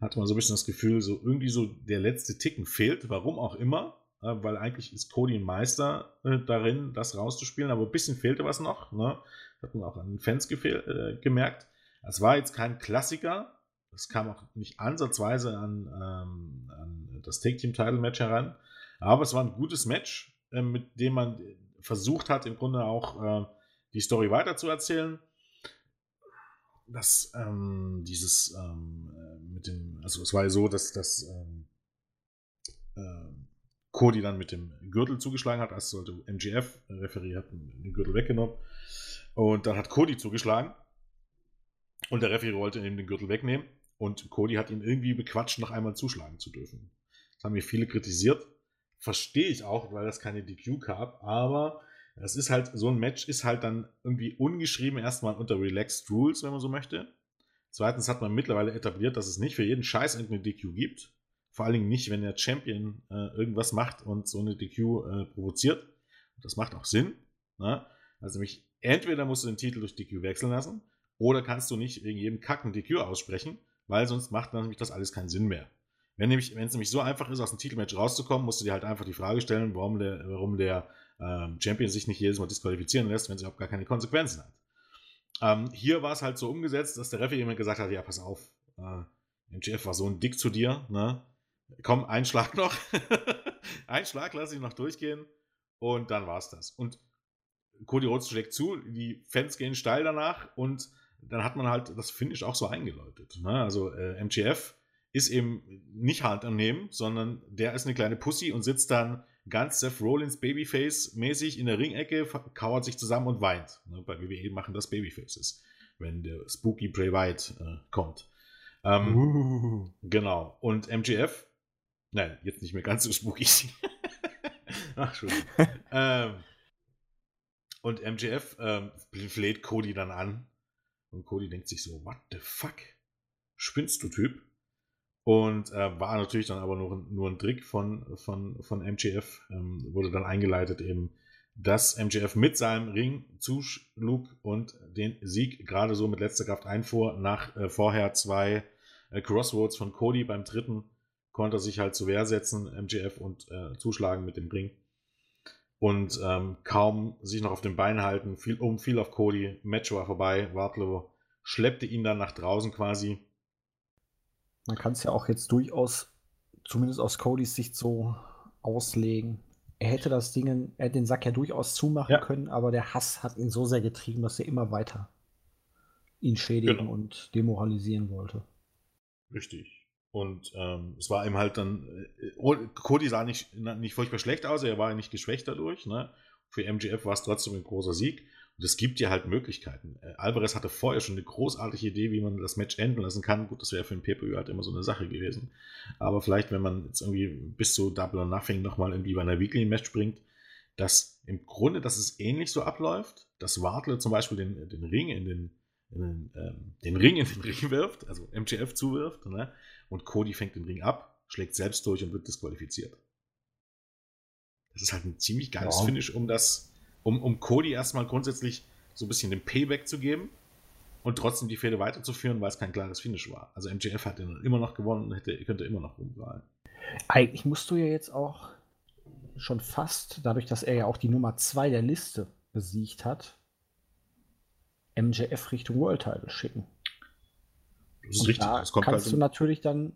hatte man so ein bisschen das Gefühl, so irgendwie so der letzte Ticken fehlt, warum auch immer. Weil eigentlich ist Cody ein Meister äh, darin, das rauszuspielen, aber ein bisschen fehlte was noch. Ne? Hat man auch an den Fans äh, gemerkt. Es war jetzt kein Klassiker. Es kam auch nicht ansatzweise an, ähm, an das Take-Team-Title-Match heran. Aber es war ein gutes Match, äh, mit dem man versucht hat, im Grunde auch äh, die Story weiterzuerzählen. Das, ähm, dieses, ähm, äh, mit dem, also es war ja so, dass das, ähm, Cody dann mit dem Gürtel zugeschlagen hat, als sollte MGF, Referee hat den Gürtel weggenommen. Und dann hat Cody zugeschlagen. Und der Referee wollte ihm den Gürtel wegnehmen. Und Cody hat ihn irgendwie bequatscht, noch einmal zuschlagen zu dürfen. Das haben mir viele kritisiert. Verstehe ich auch, weil das keine DQ gab. Aber es ist halt, so ein Match ist halt dann irgendwie ungeschrieben erstmal unter Relaxed Rules, wenn man so möchte. Zweitens hat man mittlerweile etabliert, dass es nicht für jeden Scheiß irgendeine DQ gibt. Vor allen Dingen nicht, wenn der Champion äh, irgendwas macht und so eine DQ äh, provoziert. Das macht auch Sinn. Ne? Also nämlich, entweder musst du den Titel durch DQ wechseln lassen, oder kannst du nicht wegen jedem Kacken DQ aussprechen, weil sonst macht nämlich das alles keinen Sinn mehr. Wenn es nämlich so einfach ist, aus dem Titelmatch rauszukommen, musst du dir halt einfach die Frage stellen, warum der, warum der ähm, Champion sich nicht jedes Mal disqualifizieren lässt, wenn es überhaupt gar keine Konsequenzen hat. Ähm, hier war es halt so umgesetzt, dass der Referee jemand gesagt hat, ja, pass auf, äh, MGF war so ein Dick zu dir, ne? Komm, ein Schlag noch. ein Schlag lasse ich noch durchgehen. Und dann war es das. Und Cody Rhodes schlägt zu, die Fans gehen steil danach und dann hat man halt das Finish auch so eingeläutet. Ne? Also äh, MGF ist eben nicht Hand am Nehmen, sondern der ist eine kleine Pussy und sitzt dann ganz Seth Rollins Babyface-mäßig in der Ringecke, kauert sich zusammen und weint. Ne? Bei WWE machen das Babyfaces, wenn der Spooky Bray Wyatt äh, kommt. Ähm, uh. Genau. Und MGF Nein, jetzt nicht mehr ganz so spooky. Ach, schon. ähm, und MJF ähm, fleht Cody dann an. Und Cody denkt sich so, what the fuck? Spinnst du, Typ? Und äh, war natürlich dann aber nur, nur ein Trick von, von, von MJF. Ähm, wurde dann eingeleitet eben, dass MJF mit seinem Ring zuschlug und den Sieg gerade so mit letzter Kraft einfuhr, nach äh, vorher zwei äh, Crossroads von Cody beim dritten konnte er sich halt zur Wehr setzen, MGF, und äh, zuschlagen mit dem Ring. Und ähm, kaum sich noch auf den Beinen halten, fiel um, fiel auf Cody, Match war vorbei, Wardlow schleppte ihn dann nach draußen quasi. Man kann es ja auch jetzt durchaus zumindest aus Codys Sicht so auslegen. Er hätte das Ding, er hätte den Sack ja durchaus zumachen ja. können, aber der Hass hat ihn so sehr getrieben, dass er immer weiter ihn schädigen genau. und demoralisieren wollte. Richtig. Und ähm, es war ihm halt dann, äh, Cody sah nicht, nicht furchtbar schlecht aus, er war ja nicht geschwächt dadurch. Ne? Für MGF war es trotzdem ein großer Sieg. Und es gibt dir halt Möglichkeiten. Äh, Alvarez hatte vorher schon eine großartige Idee, wie man das Match enden lassen kann. Gut, das wäre für ein pay halt immer so eine Sache gewesen. Aber vielleicht, wenn man jetzt irgendwie bis zu Double or Nothing nochmal irgendwie bei einer Weekly-Match bringt, dass im Grunde, dass es ähnlich so abläuft, dass Wartle zum Beispiel den, den Ring in den, in den, ähm, den Ring in den Ring wirft, also MGF zuwirft, ne? und Cody fängt den Ring ab, schlägt selbst durch und wird disqualifiziert. Das ist halt ein ziemlich geiles ja. Finish, um das um, um Cody erstmal grundsätzlich so ein bisschen den Payback zu geben und trotzdem die Fehde weiterzuführen, weil es kein klares Finish war. Also MJF hat den immer noch gewonnen und hätte, könnte immer noch rumprallen. Eigentlich musst du ja jetzt auch schon fast, dadurch, dass er ja auch die Nummer 2 der Liste besiegt hat, MJF Richtung World Title schicken. Das ist und richtig. Da das kannst halt du natürlich dann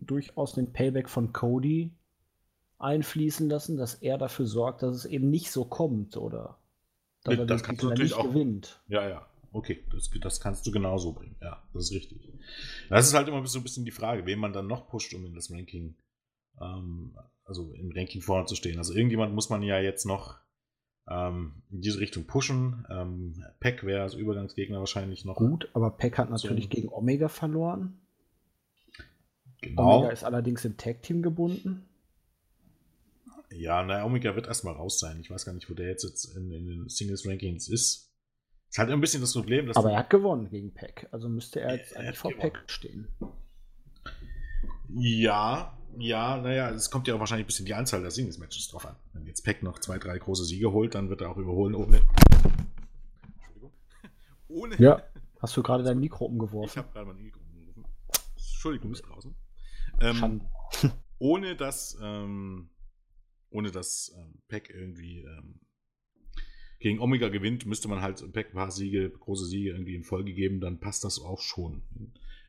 durchaus den Payback von Cody einfließen lassen, dass er dafür sorgt, dass es eben nicht so kommt oder dass er das kannst du natürlich auch gewinnt. Ja, ja. Okay, das, das, kannst du genauso bringen. Ja, das ist richtig. Das ist halt immer so ein bisschen die Frage, wen man dann noch pusht, um in das Ranking, ähm, also im Ranking vorne zu stehen. Also irgendjemand muss man ja jetzt noch ähm, in diese Richtung pushen. Ähm, Peck wäre als Übergangsgegner wahrscheinlich noch. Gut, aber Peck hat natürlich so gegen Omega verloren. Genau. Omega ist allerdings im Tag-Team gebunden. Ja, naja, Omega wird erstmal raus sein. Ich weiß gar nicht, wo der jetzt, jetzt in, in den Singles-Rankings ist. Ist halt ein bisschen das Problem, dass. Aber er hat gewonnen gegen Peck. Also müsste er jetzt er eigentlich vor. Peck stehen. Ja, ja, naja, es kommt ja auch wahrscheinlich ein bisschen die Anzahl der Singles-Matches drauf an. Wenn jetzt Peck noch zwei, drei große Siege holt, dann wird er auch überholen ohne. Entschuldigung. Ohne. Ja, hast du gerade dein Mikro umgeworfen? Ich habe gerade mein Mikro umgeworfen. Entschuldigung, du bist draußen. Ähm, ohne dass ähm, ohne dass ähm, Peck irgendwie ähm, gegen Omega gewinnt, müsste man halt Peck ein paar Siege, große Siege irgendwie in Folge geben, dann passt das auch schon.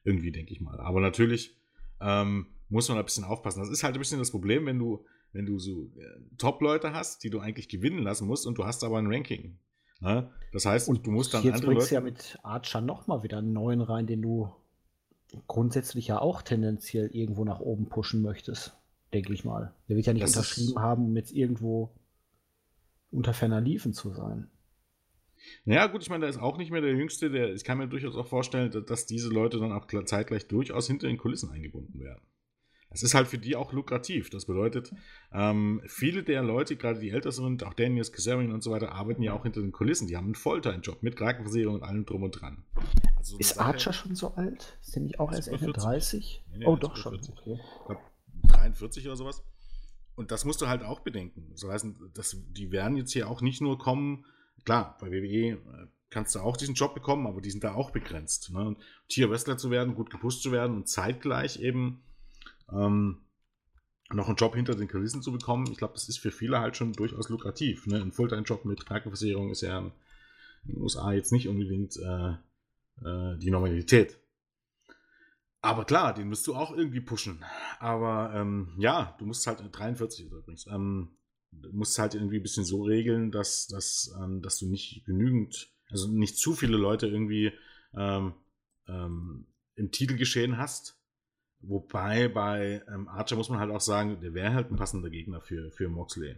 Irgendwie, denke ich mal. Aber natürlich ähm, muss man ein bisschen aufpassen. Das ist halt ein bisschen das Problem, wenn du, wenn du so äh, Top-Leute hast, die du eigentlich gewinnen lassen musst und du hast aber ein Ranking. Ne? Das heißt, und du musst dann jetzt andere bringst Leute. ja mit Archer nochmal wieder einen neuen rein, den du grundsätzlich ja auch tendenziell irgendwo nach oben pushen möchtest denke ich mal. Der wird ja nicht das unterschrieben haben, um jetzt irgendwo unter ferner Liefen zu sein. Naja, gut, ich meine, der ist auch nicht mehr der Jüngste. Der, ich kann mir durchaus auch vorstellen, dass diese Leute dann auch zeitgleich durchaus hinter den Kulissen eingebunden werden. Das ist halt für die auch lukrativ. Das bedeutet, ähm, viele der Leute, gerade die älter sind, auch Daniel Kazarian und so weiter, arbeiten ja auch hinter den Kulissen. Die haben einen Volltime-Job mit Krankenversicherung und allem drum und dran. Also ist Archer schon so alt? Ist der nicht auch erst Ende 30? Nee, nee, oh, doch schon. Okay. Ich glaube, 43 oder sowas. Und das musst du halt auch bedenken. Das heißt, dass die werden jetzt hier auch nicht nur kommen, klar, bei WWE äh, kannst du auch diesen Job bekommen, aber die sind da auch begrenzt. Ne? Und Tier-Wrestler zu werden, gut gepusht zu werden und zeitgleich eben ähm, noch einen Job hinter den Kulissen zu bekommen, ich glaube, das ist für viele halt schon durchaus lukrativ. Ne? Ein Fulltime-Job mit Krankenversicherung ist ja in den USA jetzt nicht unbedingt äh, äh, die Normalität. Aber klar, den musst du auch irgendwie pushen. Aber ähm, ja, du musst halt 43 übrigens. Ähm, du musst halt irgendwie ein bisschen so regeln, dass, dass, ähm, dass du nicht genügend, also nicht zu viele Leute irgendwie ähm, ähm, im Titelgeschehen hast. Wobei bei ähm, Archer muss man halt auch sagen, der wäre halt ein passender Gegner für, für Moxley.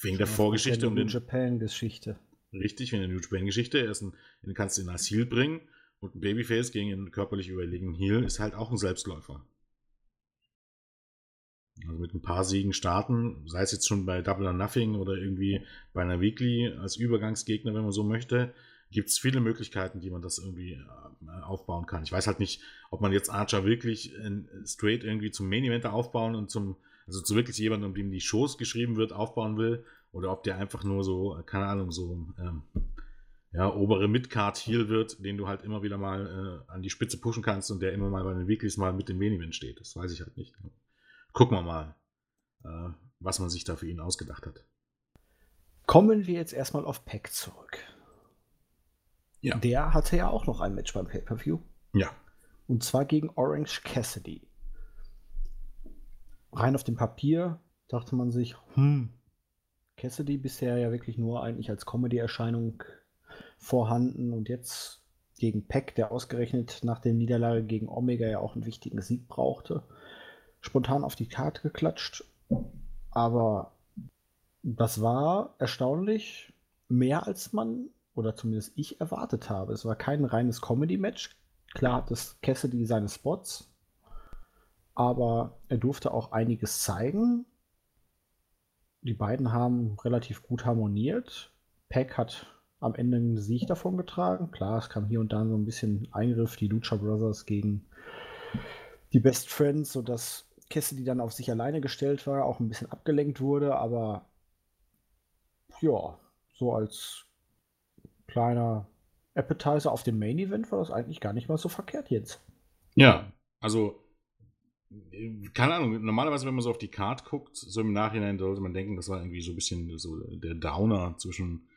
Wegen der Vorgeschichte um den. New Japan-Geschichte. Richtig, wegen der New Japan-Geschichte. Den kannst du in Asyl bringen. Und ein Babyface gegen einen körperlich überlegenen Heel ist halt auch ein Selbstläufer. Also mit ein paar Siegen starten, sei es jetzt schon bei Double or Nothing oder irgendwie bei einer Weekly als Übergangsgegner, wenn man so möchte, gibt es viele Möglichkeiten, die man das irgendwie äh, aufbauen kann. Ich weiß halt nicht, ob man jetzt Archer wirklich straight irgendwie zum Main Event aufbauen und zum, also zu wirklich jemandem, um dem die Shows geschrieben wird, aufbauen will, oder ob der einfach nur so, keine Ahnung, so ähm, ja, obere Midcard Heal wird, den du halt immer wieder mal äh, an die Spitze pushen kannst und der immer mal bei den Weeklies mal mit dem Main steht. Das weiß ich halt nicht. Gucken wir mal, äh, was man sich da für ihn ausgedacht hat. Kommen wir jetzt erstmal auf Pack zurück. Ja. Der hatte ja auch noch ein Match beim Pay-Per-View. Ja. Und zwar gegen Orange Cassidy. rein auf dem Papier dachte man sich, hm, Cassidy bisher ja wirklich nur eigentlich als Comedy-Erscheinung vorhanden und jetzt gegen Peck, der ausgerechnet nach der Niederlage gegen Omega ja auch einen wichtigen Sieg brauchte, spontan auf die Karte geklatscht. Aber das war erstaunlich mehr als man oder zumindest ich erwartet habe. Es war kein reines Comedy-Match. Klar hat es Cassidy seine Spots, aber er durfte auch einiges zeigen. Die beiden haben relativ gut harmoniert. Peck hat am Ende einen Sieg davon getragen. Klar, es kam hier und da so ein bisschen Eingriff, die Lucha Brothers gegen die Best Friends, sodass Cassidy dann auf sich alleine gestellt war, auch ein bisschen abgelenkt wurde, aber ja, so als kleiner Appetizer auf dem Main Event war das eigentlich gar nicht mal so verkehrt jetzt. Ja, also keine Ahnung, normalerweise, wenn man so auf die Card guckt, so im Nachhinein sollte man denken, das war irgendwie so ein bisschen so der Downer zwischen,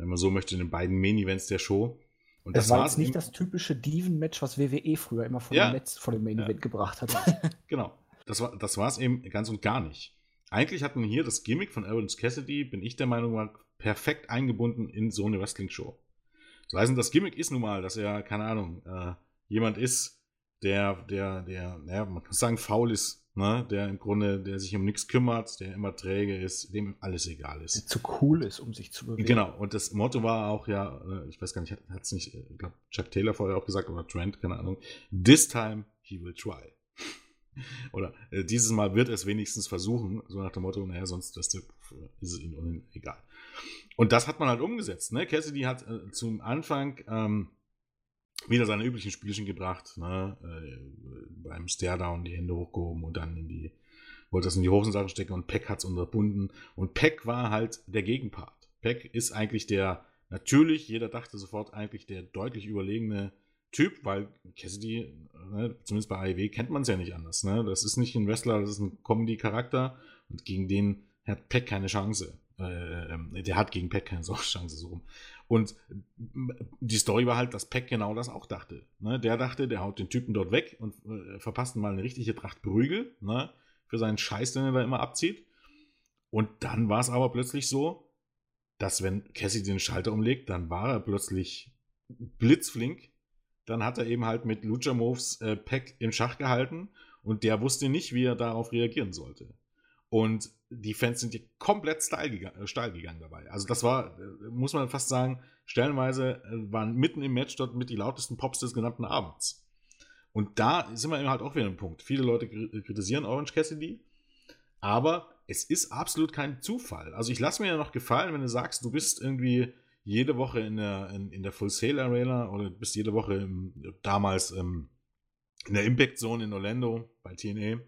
wenn man so möchte, den beiden Main-Events der Show. Und das, das war jetzt nicht das typische Diven-Match, was WWE früher immer vor, ja. dem, Netz, vor dem Main-Event ja. gebracht hat. genau. Das war das es eben ganz und gar nicht. Eigentlich hatten wir hier das Gimmick von Aaron Cassidy, bin ich der Meinung, war perfekt eingebunden in so eine Wrestling-Show. Das heißt, das Gimmick ist nun mal, dass er, keine Ahnung, äh, jemand ist, der, der, der, naja, man kann sagen, faul ist, ne? der im Grunde, der sich um nichts kümmert, der immer träge ist, dem alles egal ist. Der zu cool ist, um sich zu bewegen. Genau, und das Motto war auch ja, äh, ich weiß gar nicht, hat es nicht, ich glaube, Chuck Taylor vorher auch gesagt, oder Trent, keine Ahnung, this time he will try. oder äh, dieses Mal wird es wenigstens versuchen, so nach dem Motto, naja, sonst ist es ihnen egal. Und das hat man halt umgesetzt. Ne? Cassidy hat äh, zum Anfang ähm, wieder seine üblichen Spielchen gebracht. Ne? Äh, beim Stairdown die Hände hochgehoben und dann in die, wollte das in die Hosensachen stecken und Peck hat es unterbunden. Und Peck war halt der Gegenpart. Peck ist eigentlich der, natürlich, jeder dachte sofort eigentlich der deutlich überlegene Typ, weil Cassidy, ne, zumindest bei AEW, kennt man es ja nicht anders. Ne? Das ist nicht ein Wrestler, das ist ein Comedy-Charakter und gegen den hat Peck keine Chance. Äh, ähm, der hat gegen Peck keine Chance so rum. Und die Story war halt, dass Peck genau das auch dachte. Ne? Der dachte, der haut den Typen dort weg und äh, verpasst mal eine richtige Tracht Prügel ne? für seinen Scheiß, den er da immer abzieht. Und dann war es aber plötzlich so, dass wenn Cassie den Schalter umlegt, dann war er plötzlich blitzflink. Dann hat er eben halt mit Lucha Moves äh, Peck im Schach gehalten und der wusste nicht, wie er darauf reagieren sollte. Und die Fans sind hier komplett steil gegangen, äh, steil gegangen dabei. Also das war, äh, muss man fast sagen, stellenweise äh, waren mitten im Match dort mit die lautesten Pops des genannten Abends. Und da sind wir eben halt auch wieder ein Punkt. Viele Leute kritisieren Orange Cassidy, aber es ist absolut kein Zufall. Also ich lasse mir ja noch gefallen, wenn du sagst, du bist irgendwie jede Woche in der, in, in der Full Sail Arena oder bist jede Woche im, damals im, in der Impact Zone in Orlando bei TNA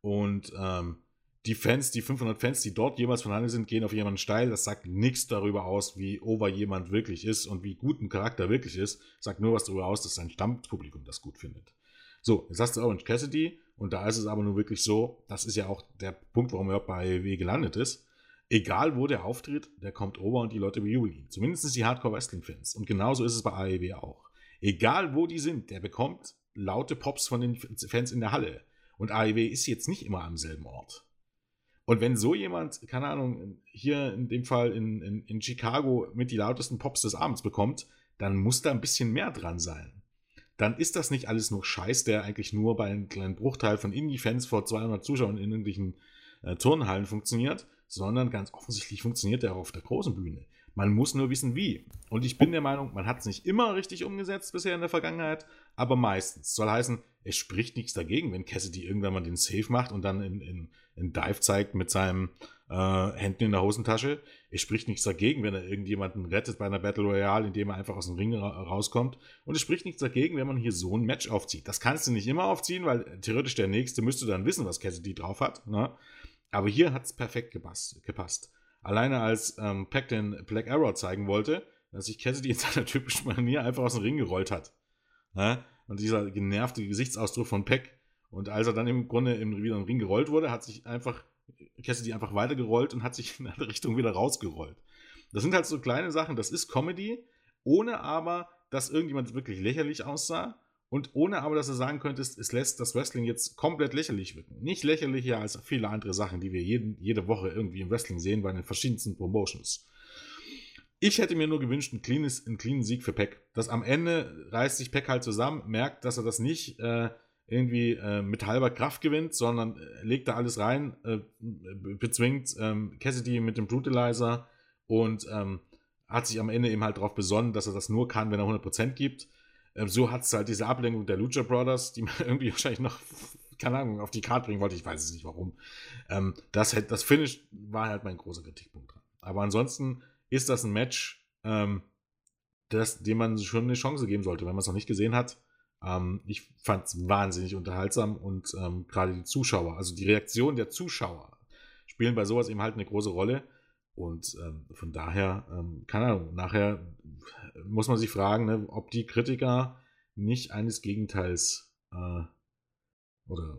und ähm, die Fans, die 500 Fans, die dort jemals vorhanden sind, gehen auf jemanden steil. Das sagt nichts darüber aus, wie over jemand wirklich ist und wie gut ein Charakter wirklich ist. Sagt nur was darüber aus, dass sein Stammpublikum das gut findet. So, jetzt hast du Orange Cassidy und da ist es aber nur wirklich so, das ist ja auch der Punkt, warum er bei AEW gelandet ist. Egal wo der auftritt, der kommt over und die Leute bejubeln ihn. Zumindest die Hardcore-Wrestling-Fans. Und genauso ist es bei AEW auch. Egal wo die sind, der bekommt laute Pops von den Fans in der Halle. Und AEW ist jetzt nicht immer am selben Ort. Und wenn so jemand, keine Ahnung, hier in dem Fall in, in, in Chicago mit die lautesten Pops des Abends bekommt, dann muss da ein bisschen mehr dran sein. Dann ist das nicht alles nur Scheiß, der eigentlich nur bei einem kleinen Bruchteil von Indie-Fans vor 200 Zuschauern in irgendwelchen äh, Turnhallen funktioniert, sondern ganz offensichtlich funktioniert er auch auf der großen Bühne. Man muss nur wissen, wie. Und ich bin der Meinung, man hat es nicht immer richtig umgesetzt bisher in der Vergangenheit, aber meistens. Soll heißen, es spricht nichts dagegen, wenn Cassidy irgendwann mal den Save macht und dann in, in, in Dive zeigt mit seinem äh, Händen in der Hosentasche. Es spricht nichts dagegen, wenn er irgendjemanden rettet bei einer Battle Royale, indem er einfach aus dem Ring ra rauskommt. Und es spricht nichts dagegen, wenn man hier so ein Match aufzieht. Das kannst du nicht immer aufziehen, weil theoretisch der Nächste müsste dann wissen, was Cassidy drauf hat. Ne? Aber hier hat es perfekt gepasst, gepasst. Alleine als ähm, Pac den Black Arrow zeigen wollte, dass sich Cassidy in seiner typischen Manier einfach aus dem Ring gerollt hat. Ne? Und dieser genervte Gesichtsausdruck von Peck. Und als er dann im Grunde im, wieder im Ring gerollt wurde, hat sich einfach Cassidy einfach weitergerollt und hat sich in eine Richtung wieder rausgerollt. Das sind halt so kleine Sachen, das ist Comedy, ohne aber, dass irgendjemand wirklich lächerlich aussah und ohne aber, dass du sagen könntest, es lässt das Wrestling jetzt komplett lächerlich wirken. Nicht lächerlicher als viele andere Sachen, die wir jeden, jede Woche irgendwie im Wrestling sehen, bei den verschiedensten Promotions. Ich hätte mir nur gewünscht, einen, cleanes, einen cleanen Sieg für Peck. Dass am Ende reißt sich Peck halt zusammen, merkt, dass er das nicht äh, irgendwie äh, mit halber Kraft gewinnt, sondern äh, legt da alles rein, äh, bezwingt ähm, Cassidy mit dem Brutalizer und ähm, hat sich am Ende eben halt darauf besonnen, dass er das nur kann, wenn er 100% gibt. Ähm, so hat es halt diese Ablenkung der Lucha Brothers, die man irgendwie wahrscheinlich noch, keine Ahnung, auf die Karte bringen wollte. Ich weiß es nicht warum. Ähm, das, das Finish war halt mein großer Kritikpunkt dran. Aber ansonsten ist das ein Match, ähm, das, dem man schon eine Chance geben sollte, wenn man es noch nicht gesehen hat. Ähm, ich fand es wahnsinnig unterhaltsam und ähm, gerade die Zuschauer, also die Reaktion der Zuschauer, spielen bei sowas eben halt eine große Rolle. Und ähm, von daher, ähm, keine Ahnung, nachher muss man sich fragen, ne, ob die Kritiker nicht eines Gegenteils äh, oder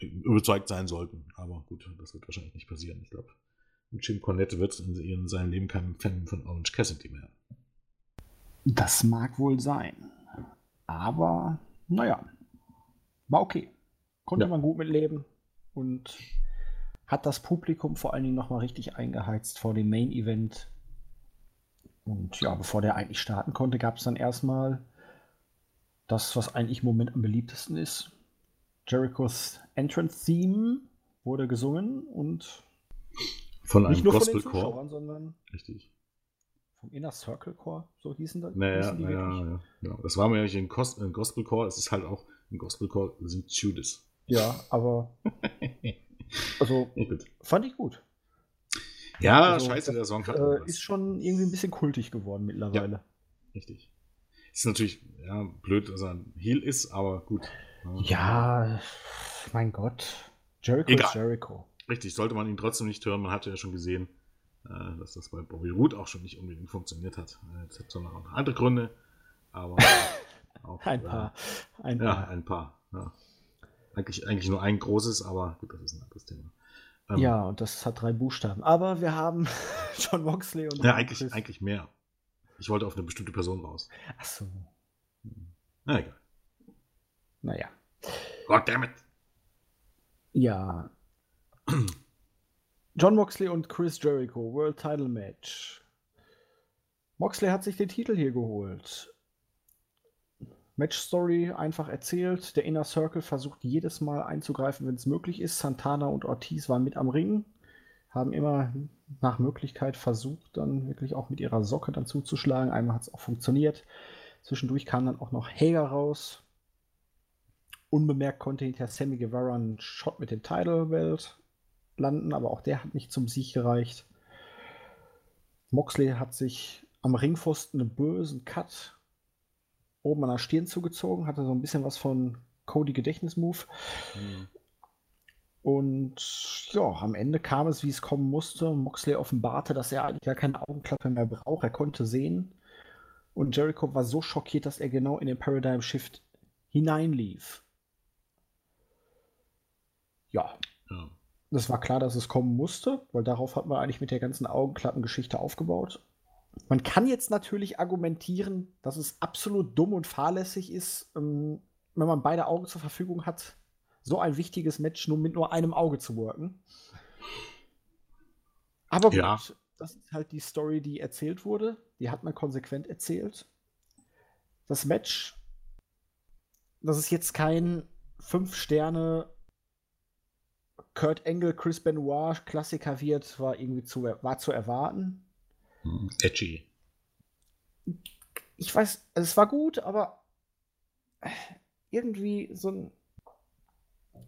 äh, überzeugt sein sollten. Aber gut, das wird wahrscheinlich nicht passieren. Ich glaube, Jim Cornette wird in, in seinem Leben kein Fan von Orange Cassidy mehr. Das mag wohl sein. Aber, naja, war okay. Konnte ja. man gut mitleben und hat das Publikum vor allen Dingen nochmal richtig eingeheizt vor dem Main Event. Und ja, bevor der eigentlich starten konnte, gab es dann erstmal das, was eigentlich im Moment am beliebtesten ist. Jerichos Entrance Theme wurde gesungen und von einem Gospel Core. sondern Richtig. Vom Inner Circle Core, so hießen, das, naja, hießen die naja, ja, ja. Das war mir eigentlich ein, Kos ein Gospel Core, es ist halt auch ein Gospel Core, sind Judas. Ja, aber also fand ich gut. Ja, also, scheiße, der Song hat äh, ist schon irgendwie ein bisschen kultig geworden mittlerweile. Ja, richtig. Ist natürlich ja, blöd, dass er ein Heal ist, aber gut. Ja, mein Gott. Jericho Egal. ist Jericho. Richtig, sollte man ihn trotzdem nicht hören. Man hatte ja schon gesehen, dass das bei Bobby Root auch schon nicht unbedingt funktioniert hat. Äh, es hat zwar noch andere Gründe, aber auch, ein paar. Äh, ein paar. Ja, ein paar. Ja. Eigentlich, eigentlich nur ein großes, aber gut, das ist ein anderes Thema. Ähm, ja, und das hat drei Buchstaben. Aber wir haben John Moxley und. Ja, eigentlich, eigentlich mehr. Ich wollte auf eine bestimmte Person raus. Ach so. Na egal. Naja. Goddammit. Ja. John Moxley und Chris Jericho, World Title Match. Moxley hat sich den Titel hier geholt. Match Story einfach erzählt. Der Inner Circle versucht jedes Mal einzugreifen, wenn es möglich ist. Santana und Ortiz waren mit am Ring, haben immer nach Möglichkeit versucht, dann wirklich auch mit ihrer Socke dann zuzuschlagen. Einmal hat es auch funktioniert. Zwischendurch kam dann auch noch Hager raus. Unbemerkt konnte hinter Sammy Guevara einen Shot mit dem Title Belt landen, aber auch der hat nicht zum Sieg gereicht. Moxley hat sich am Ringpfosten einen bösen Cut oben an der Stirn zugezogen, hatte so ein bisschen was von Cody Gedächtnismove. Mhm. Und ja, am Ende kam es, wie es kommen musste. Moxley offenbarte, dass er eigentlich gar keine Augenklappe mehr braucht. Er konnte sehen. Und Jericho war so schockiert, dass er genau in den Paradigm Shift hineinlief. Ja. Das war klar, dass es kommen musste, weil darauf hat man eigentlich mit der ganzen Augenklappengeschichte aufgebaut. Man kann jetzt natürlich argumentieren, dass es absolut dumm und fahrlässig ist, ähm, wenn man beide Augen zur Verfügung hat, so ein wichtiges Match nur mit nur einem Auge zu worken. Aber gut, ja. das ist halt die Story, die erzählt wurde. Die hat man konsequent erzählt. Das Match, das ist jetzt kein 5 Sterne Kurt Engel, Chris Benoit Klassiker wird, war irgendwie zu, war zu erwarten. Hm, edgy. Ich weiß, es war gut, aber irgendwie so ein.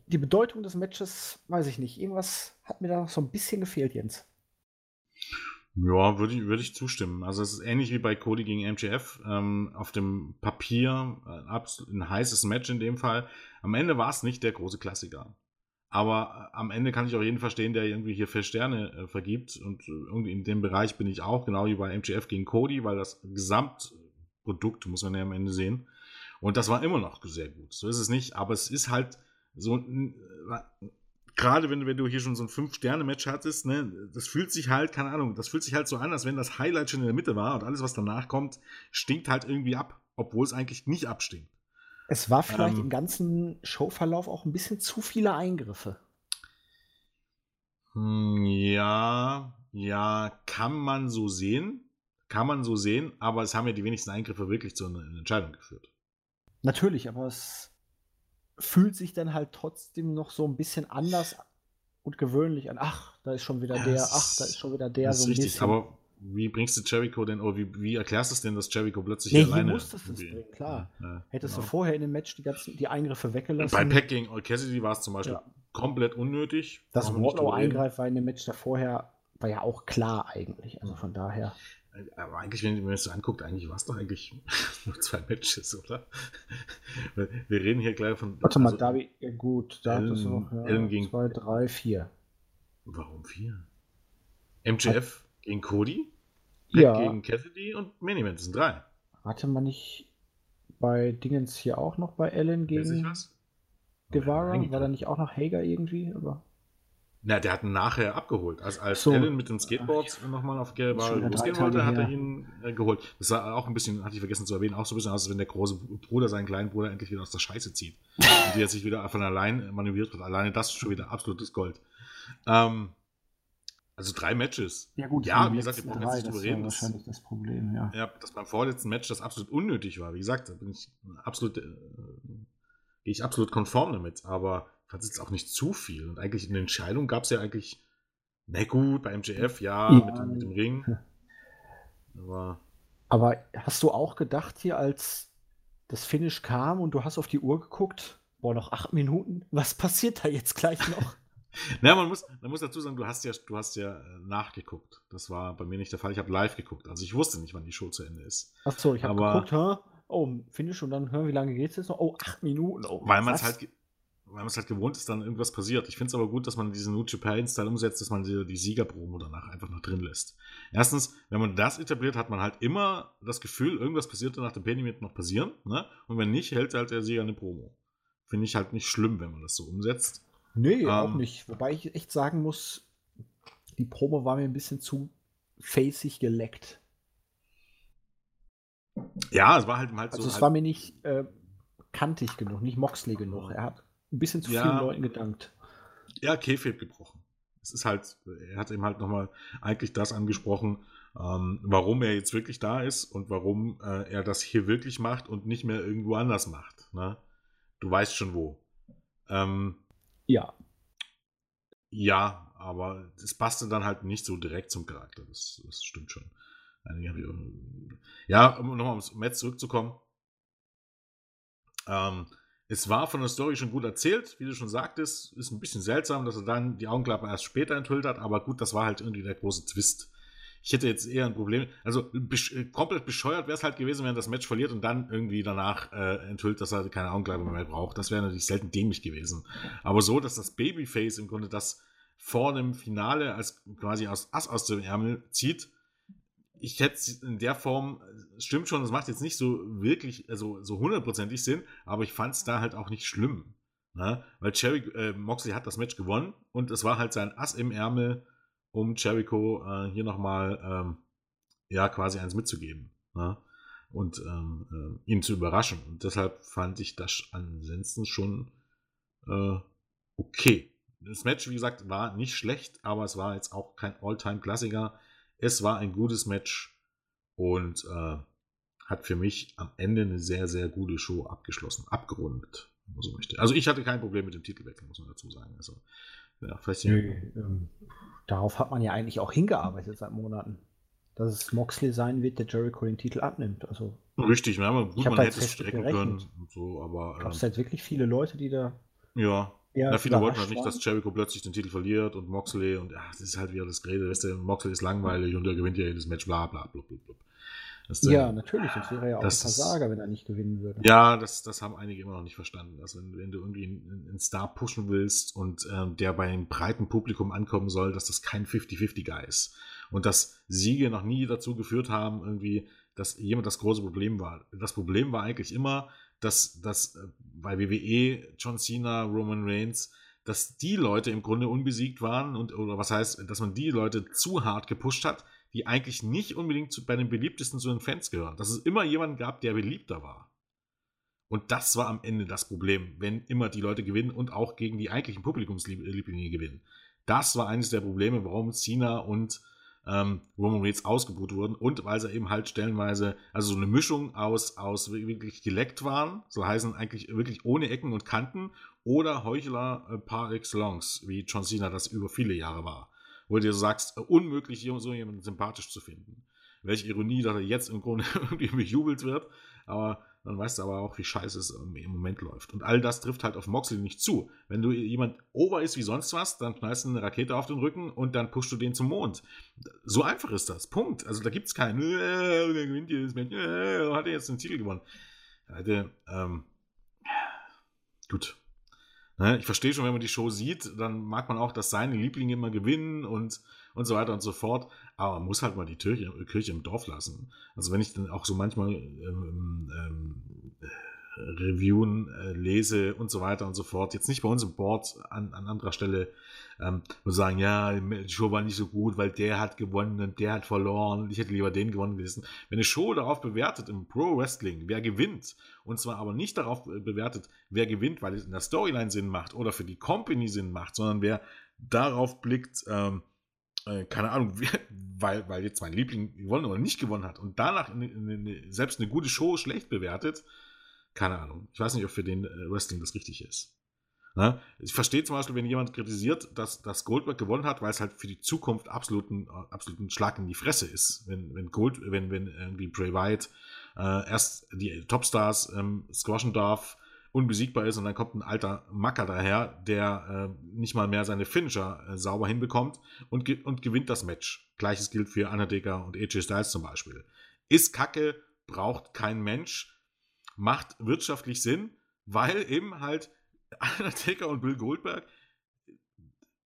Die Bedeutung des Matches, weiß ich nicht. Irgendwas hat mir da noch so ein bisschen gefehlt, Jens. Ja, würde ich, würd ich zustimmen. Also es ist ähnlich wie bei Cody gegen MJF. Ähm, auf dem Papier äh, ein heißes Match in dem Fall. Am Ende war es nicht der große Klassiker. Aber äh, am Ende kann ich auch jeden verstehen, der irgendwie hier vier Sterne äh, vergibt. Und äh, irgendwie in dem Bereich bin ich auch, genau wie bei MGF gegen Cody, weil das Gesamtprodukt muss man ja am Ende sehen. Und das war immer noch sehr gut. So ist es nicht, aber es ist halt so gerade wenn, wenn du hier schon so ein Fünf-Sterne-Match hattest, ne, das fühlt sich halt, keine Ahnung, das fühlt sich halt so an, als wenn das Highlight schon in der Mitte war und alles, was danach kommt, stinkt halt irgendwie ab, obwohl es eigentlich nicht abstinkt. Es war vielleicht ähm, im ganzen Showverlauf auch ein bisschen zu viele Eingriffe. Hm, ja, ja, kann man so sehen. Kann man so sehen, aber es haben ja die wenigsten Eingriffe wirklich zu einer Entscheidung geführt. Natürlich, aber es fühlt sich dann halt trotzdem noch so ein bisschen anders und gewöhnlich an. Ach, da ist schon wieder ja, der, ach, da ist schon wieder der. Das so ist richtig, bisschen. aber wie bringst du Jericho denn, oder wie, wie erklärst du es denn, dass Jericho plötzlich nee, alleine... Nee, musstest es bringen, klar. Ja, Hättest genau. du vorher in dem Match die ganzen die Eingriffe weggelassen. Bei Pack gegen Old Cassidy war es zum Beispiel ja. komplett unnötig. Dass Wardlow eingreift war in dem Match davorher, war ja auch klar eigentlich. Also von daher. Aber eigentlich, wenn man es so anguckt, eigentlich war es doch eigentlich nur zwei Matches, oder? Wir reden hier gleich von. Warte mal, also, Davi, ja gut, da Ellen, ist noch ja, Ellen gegen. Zwei, drei, vier. Warum vier? MJF gegen Cody? ja. gegen Cassidy und Main Event, das sind drei. Hatte man nicht bei Dingens hier auch noch bei Ellen gegen Guevara? War da nicht auch noch Hager irgendwie? Aber na, der hat ihn nachher abgeholt. Also als so. Allen mit den Skateboards nochmal auf Guevara losgehen wollte, hat er ihn äh, geholt. Das sah auch ein bisschen, hatte ich vergessen zu erwähnen, auch so ein bisschen aus, als wenn der große Bruder seinen kleinen Bruder endlich wieder aus der Scheiße zieht. und die er sich wieder von allein manövriert wird. Alleine das ist schon wieder absolutes Gold. Ähm, also drei Matches. Ja, gut, ja, wie gesagt, wir brauchen jetzt nicht drüber reden. Das wahrscheinlich das Problem, ja. Ja, dass beim vorletzten Match das absolut unnötig war. Wie gesagt, da bin ich absolut, äh, gehe ich absolut konform damit. Aber ich fand es jetzt auch nicht zu viel. Und eigentlich in der Entscheidung gab es ja eigentlich, na gut, bei MJF, ja, ja. Mit, mit, dem Ring. Aber, aber hast du auch gedacht hier, als das Finish kam und du hast auf die Uhr geguckt, boah, noch acht Minuten, was passiert da jetzt gleich noch? Na, man muss, man muss dazu sagen, du hast ja, du hast ja äh, nachgeguckt. Das war bei mir nicht der Fall. Ich habe live geguckt. Also ich wusste nicht, wann die Show zu Ende ist. Ach so, ich habe geguckt, hä? Oh, Finish und dann hören, wie lange geht es jetzt noch? Oh, acht Minuten. Oh, weil man es halt, weil man es halt gewohnt ist, dann irgendwas passiert. Ich finde es aber gut, dass man diesen New Japan-Style umsetzt, dass man die, die Siegerpromo danach einfach noch drin lässt. Erstens, wenn man das etabliert, hat man halt immer das Gefühl, irgendwas passiert nach dem Penny noch passieren. Ne? Und wenn nicht, hält halt der Sieger eine Promo. Finde ich halt nicht schlimm, wenn man das so umsetzt. Nee, ähm, auch nicht. Wobei ich echt sagen muss, die Promo war mir ein bisschen zu facig geleckt. Ja, es war halt, halt also so. es halt war mir nicht äh, kantig genug, nicht Moxley genug. Er hat ein bisschen zu ja, vielen Leuten gedankt. Ja, Kefeb gebrochen. Es ist halt, er hat ihm halt nochmal eigentlich das angesprochen, ähm, warum er jetzt wirklich da ist und warum äh, er das hier wirklich macht und nicht mehr irgendwo anders macht. Ne? Du weißt schon wo. Ähm, ja. Ja, aber es passte dann halt nicht so direkt zum Charakter. Das, das stimmt schon. Ja, um nochmal aufs Metz zurückzukommen. Ähm, es war von der Story schon gut erzählt, wie du schon sagtest. Ist ein bisschen seltsam, dass er dann die Augenklappe erst später enthüllt hat, aber gut, das war halt irgendwie der große Twist. Ich hätte jetzt eher ein Problem. Also besch äh, komplett bescheuert wäre es halt gewesen, wenn er das Match verliert und dann irgendwie danach äh, enthüllt, dass er keine Augenkleider mehr braucht. Das wäre natürlich selten dämlich gewesen. Aber so, dass das Babyface im Grunde das vor dem Finale als quasi aus Ass aus dem Ärmel zieht, ich hätte es in der Form, stimmt schon, das macht jetzt nicht so wirklich, also so hundertprozentig Sinn, aber ich fand es da halt auch nicht schlimm. Ne? Weil Cherry, äh, Moxley hat das Match gewonnen und es war halt sein Ass im Ärmel um Jericho äh, hier nochmal ähm, ja, quasi eins mitzugeben. Ne? Und ähm, äh, ihn zu überraschen. Und deshalb fand ich das ansonsten schon äh, okay. Das Match, wie gesagt, war nicht schlecht, aber es war jetzt auch kein All-Time-Klassiker. Es war ein gutes Match und äh, hat für mich am Ende eine sehr, sehr gute Show abgeschlossen, abgerundet, wenn man so möchte. Also ich hatte kein Problem mit dem Titelwechsel, muss man dazu sagen. Also, ja, vielleicht nee, ähm, darauf hat man ja eigentlich auch hingearbeitet seit Monaten. Dass es Moxley sein wird, der Jericho den Titel abnimmt. Also, Richtig, ne, aber gut, man hätte es strecken gerechnet. können. So, aber, Gab es ähm, halt wirklich viele Leute, die da. Ja. Ja, viele wollten halt nicht, dass Jericho plötzlich den Titel verliert und Moxley und ja, das ist halt wieder das Gerede. Weißt du, Moxley ist langweilig und er gewinnt ja jedes Match, bla bla bla bla. bla. Das, ja, natürlich. Das wäre ja auch ein Versager, wenn er nicht gewinnen würde. Ja, das, das haben einige immer noch nicht verstanden. Also wenn, wenn du irgendwie einen, einen, Star pushen willst und ähm, der bei einem breiten Publikum ankommen soll, dass das kein 50-50-Guy ist. Und dass Siege noch nie dazu geführt haben, irgendwie, dass jemand das große Problem war. Das Problem war eigentlich immer, dass, dass äh, bei WWE John Cena, Roman Reigns, dass die Leute im Grunde unbesiegt waren und oder was heißt, dass man die Leute zu hart gepusht hat, die eigentlich nicht unbedingt zu, bei den beliebtesten zu den Fans gehören. Dass es immer jemanden gab, der beliebter war. Und das war am Ende das Problem, wenn immer die Leute gewinnen und auch gegen die eigentlichen Publikumslieblinge gewinnen. Das war eines der Probleme, warum Cena und ähm, Roman Reigns ausgebucht wurden und weil sie eben halt stellenweise, also so eine Mischung aus, aus wirklich geleckt waren, so heißen eigentlich wirklich ohne Ecken und Kanten oder Heuchler äh, par excellence, wie John Cena das über viele Jahre war. Wo du dir sagst, äh, unmöglich, so jemanden sympathisch zu finden. Welche Ironie, dass er jetzt im Grunde irgendwie bejubelt wird, aber dann weißt du aber auch, wie scheiße es im Moment läuft. Und all das trifft halt auf Moxley nicht zu. Wenn du jemand over ist wie sonst was, dann knallst du eine Rakete auf den Rücken und dann pushst du den zum Mond. So einfach ist das. Punkt. Also da gibt es keinen, äh, der gewinnt jedes Match, äh, hat er jetzt den Titel gewonnen. Alter, ähm, gut. Ne, ich verstehe schon, wenn man die Show sieht, dann mag man auch, dass seine Lieblinge immer gewinnen und und so weiter und so fort. Aber man muss halt mal die Kirche, Kirche im Dorf lassen. Also wenn ich dann auch so manchmal ähm, ähm, Reviewen äh, lese und so weiter und so fort. Jetzt nicht bei uns im Board an, an anderer Stelle, ähm, wo sagen, ja, die Show war nicht so gut, weil der hat gewonnen und der hat verloren. Ich hätte lieber den gewonnen gewesen. Wenn eine Show darauf bewertet im Pro Wrestling, wer gewinnt, und zwar aber nicht darauf bewertet, wer gewinnt, weil es in der Storyline Sinn macht oder für die Company Sinn macht, sondern wer darauf blickt, ähm, äh, keine Ahnung, weil, weil jetzt mein Liebling gewonnen oder nicht gewonnen hat und danach eine, eine, selbst eine gute Show schlecht bewertet, keine Ahnung. Ich weiß nicht, ob für den äh, Wrestling das richtig ist. Ne? Ich verstehe zum Beispiel, wenn jemand kritisiert, dass, dass Goldberg gewonnen hat, weil es halt für die Zukunft absoluten, absoluten Schlag in die Fresse ist. Wenn, wenn Gold, wenn, wenn irgendwie Bray Wyatt äh, erst die Topstars ähm, squashen darf, unbesiegbar ist und dann kommt ein alter Macker daher, der äh, nicht mal mehr seine Finisher äh, sauber hinbekommt und, ge und gewinnt das Match. Gleiches gilt für Undertaker und AJ Styles zum Beispiel. Ist Kacke, braucht kein Mensch, macht wirtschaftlich Sinn, weil eben halt Undertaker und Bill Goldberg,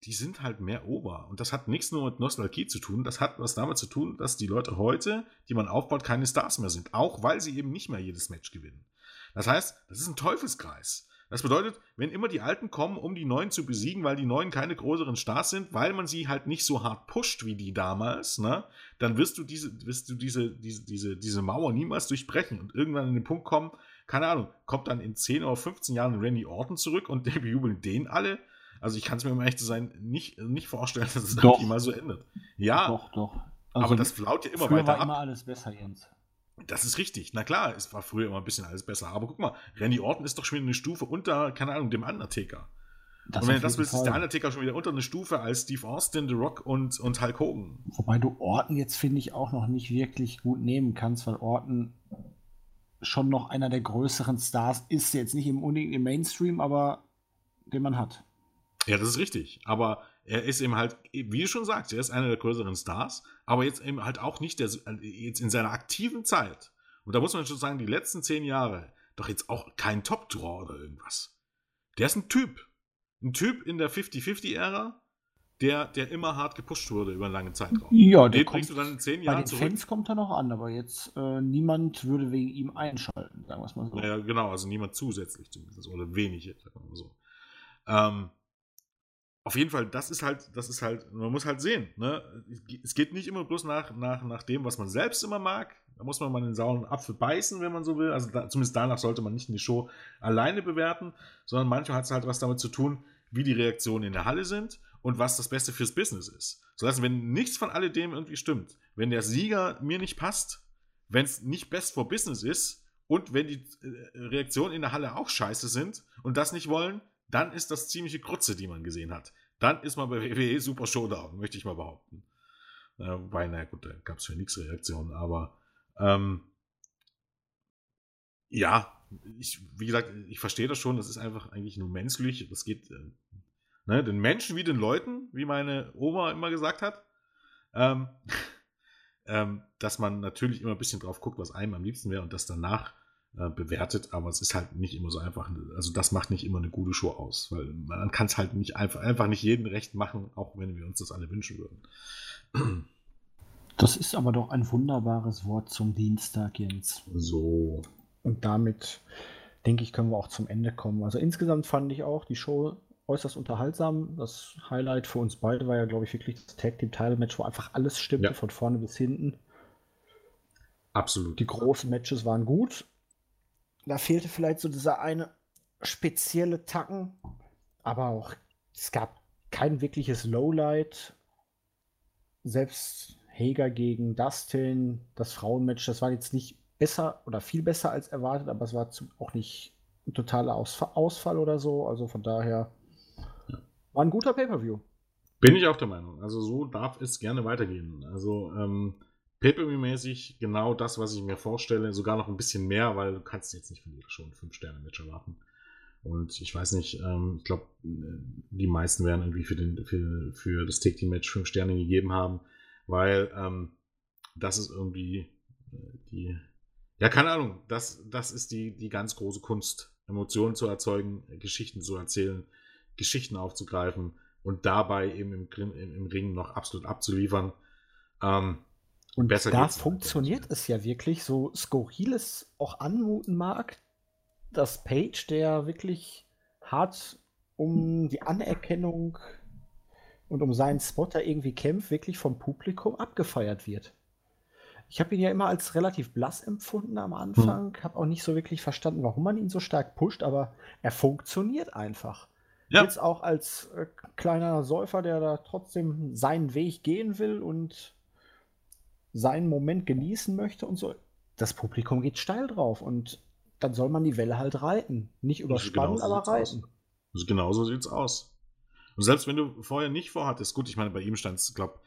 die sind halt mehr Ober. Und das hat nichts nur mit Nostalgie zu tun, das hat was damit zu tun, dass die Leute heute, die man aufbaut, keine Stars mehr sind. Auch weil sie eben nicht mehr jedes Match gewinnen. Das heißt, das ist ein Teufelskreis. Das bedeutet, wenn immer die Alten kommen, um die Neuen zu besiegen, weil die Neuen keine größeren Stars sind, weil man sie halt nicht so hart pusht wie die damals, ne, dann wirst du diese, wirst du diese, diese, diese, diese Mauer niemals durchbrechen und irgendwann an den Punkt kommen, keine Ahnung, kommt dann in 10 oder 15 Jahren Randy Orton zurück und wir jubeln den alle. Also ich kann es mir, um ehrlich zu sein, nicht, nicht vorstellen, dass es doch. mal so endet. Ja. Doch, doch. Also aber das flaut ja immer weiter war ab. immer alles besser, Jens. Das ist richtig. Na klar, es war früher immer ein bisschen alles besser. Aber guck mal, Randy Orton ist doch schon wieder eine Stufe unter, keine Ahnung, dem Undertaker. Das und wenn du das willst, ist der Undertaker schon wieder unter eine Stufe als Steve Austin, The Rock und, und Hulk Hogan. Wobei du Orton jetzt, finde ich, auch noch nicht wirklich gut nehmen kannst, weil Orton schon noch einer der größeren Stars ist. Jetzt nicht im, im Mainstream, aber den man hat. Ja, das ist richtig. Aber er ist eben halt, wie du schon sagst, er ist einer der größeren Stars, aber jetzt eben halt auch nicht der, jetzt in seiner aktiven Zeit. Und da muss man schon sagen, die letzten zehn Jahre, doch jetzt auch kein Top-Draw oder irgendwas. Der ist ein Typ. Ein Typ in der 50-50-Ära, der, der immer hart gepusht wurde über einen langen Zeitraum. Ja, der den kommt, du dann in zehn Jahren bei den zurück. Fans kommt er noch an, aber jetzt äh, niemand würde wegen ihm einschalten, sagen wir es mal so. Ja, genau, also niemand zusätzlich zumindest, oder wenige, sagen wir mal so. Ähm, auf jeden Fall, das ist halt, das ist halt, man muss halt sehen, ne? Es geht nicht immer bloß nach, nach, nach dem, was man selbst immer mag. Da muss man mal den sauren Apfel beißen, wenn man so will. Also da, zumindest danach sollte man nicht eine Show alleine bewerten, sondern manchmal hat es halt was damit zu tun, wie die Reaktionen in der Halle sind und was das Beste fürs Business ist. So dass, wenn nichts von alledem irgendwie stimmt, wenn der Sieger mir nicht passt, wenn es nicht best for Business ist und wenn die äh, Reaktionen in der Halle auch scheiße sind und das nicht wollen, dann ist das ziemliche Grütze, die man gesehen hat. Dann ist man bei WWE Super Showdown, möchte ich mal behaupten. Äh, wobei, naja, gut, da gab es für nichts Reaktionen, aber ähm, ja, ich, wie gesagt, ich verstehe das schon, das ist einfach eigentlich nur menschlich. Das geht äh, ne, den Menschen wie den Leuten, wie meine Oma immer gesagt hat. Ähm, ähm, dass man natürlich immer ein bisschen drauf guckt, was einem am liebsten wäre und das danach äh, bewertet, aber es ist halt nicht immer so einfach. Also das macht nicht immer eine gute Show aus, weil man kann es halt nicht einfach, einfach nicht jedem recht machen, auch wenn wir uns das alle wünschen würden. Das ist aber doch ein wunderbares Wort zum Dienstag, Jens. So. Und damit, denke ich, können wir auch zum Ende kommen. Also insgesamt fand ich auch die Show äußerst unterhaltsam. Das Highlight für uns beide war ja, glaube ich, wirklich das Tag Team Title Match, wo einfach alles stimmte, ja. von vorne bis hinten. Absolut. Die großen Matches waren gut da fehlte vielleicht so dieser eine spezielle Tacken, aber auch es gab kein wirkliches Lowlight. Selbst Hager gegen Dustin, das Frauenmatch, das war jetzt nicht besser oder viel besser als erwartet, aber es war auch nicht ein totaler Ausfall oder so. Also von daher war ein guter Pay-Per-View. Bin ich auch der Meinung. Also so darf es gerne weitergehen. Also ähm, Pay-Per-View-mäßig genau das, was ich mir vorstelle, sogar noch ein bisschen mehr, weil du kannst jetzt nicht von jeder schon fünf Sterne Match erwarten. Und ich weiß nicht, ähm, ich glaube, die meisten werden irgendwie für, den, für, für das Take Team Match fünf Sterne gegeben haben, weil ähm, das ist irgendwie äh, die, ja, keine Ahnung, das, das ist die, die ganz große Kunst, Emotionen zu erzeugen, Geschichten zu erzählen, Geschichten aufzugreifen und dabei eben im, im, im Ring noch absolut abzuliefern. Ähm, und besser da funktioniert es ja wirklich, so skurril es auch anmuten mag, dass Page, der wirklich hart um die Anerkennung und um seinen Spotter irgendwie kämpft, wirklich vom Publikum abgefeiert wird. Ich habe ihn ja immer als relativ blass empfunden am Anfang, hm. habe auch nicht so wirklich verstanden, warum man ihn so stark pusht, aber er funktioniert einfach. Ja. Jetzt auch als äh, kleiner Säufer, der da trotzdem seinen Weg gehen will und seinen Moment genießen möchte und so. Das Publikum geht steil drauf und dann soll man die Welle halt reiten. Nicht überspannen, genau aber reiten. Also genau so sieht's aus. Und selbst wenn du vorher nicht vorhattest, gut, ich meine, bei ihm stand es, glaube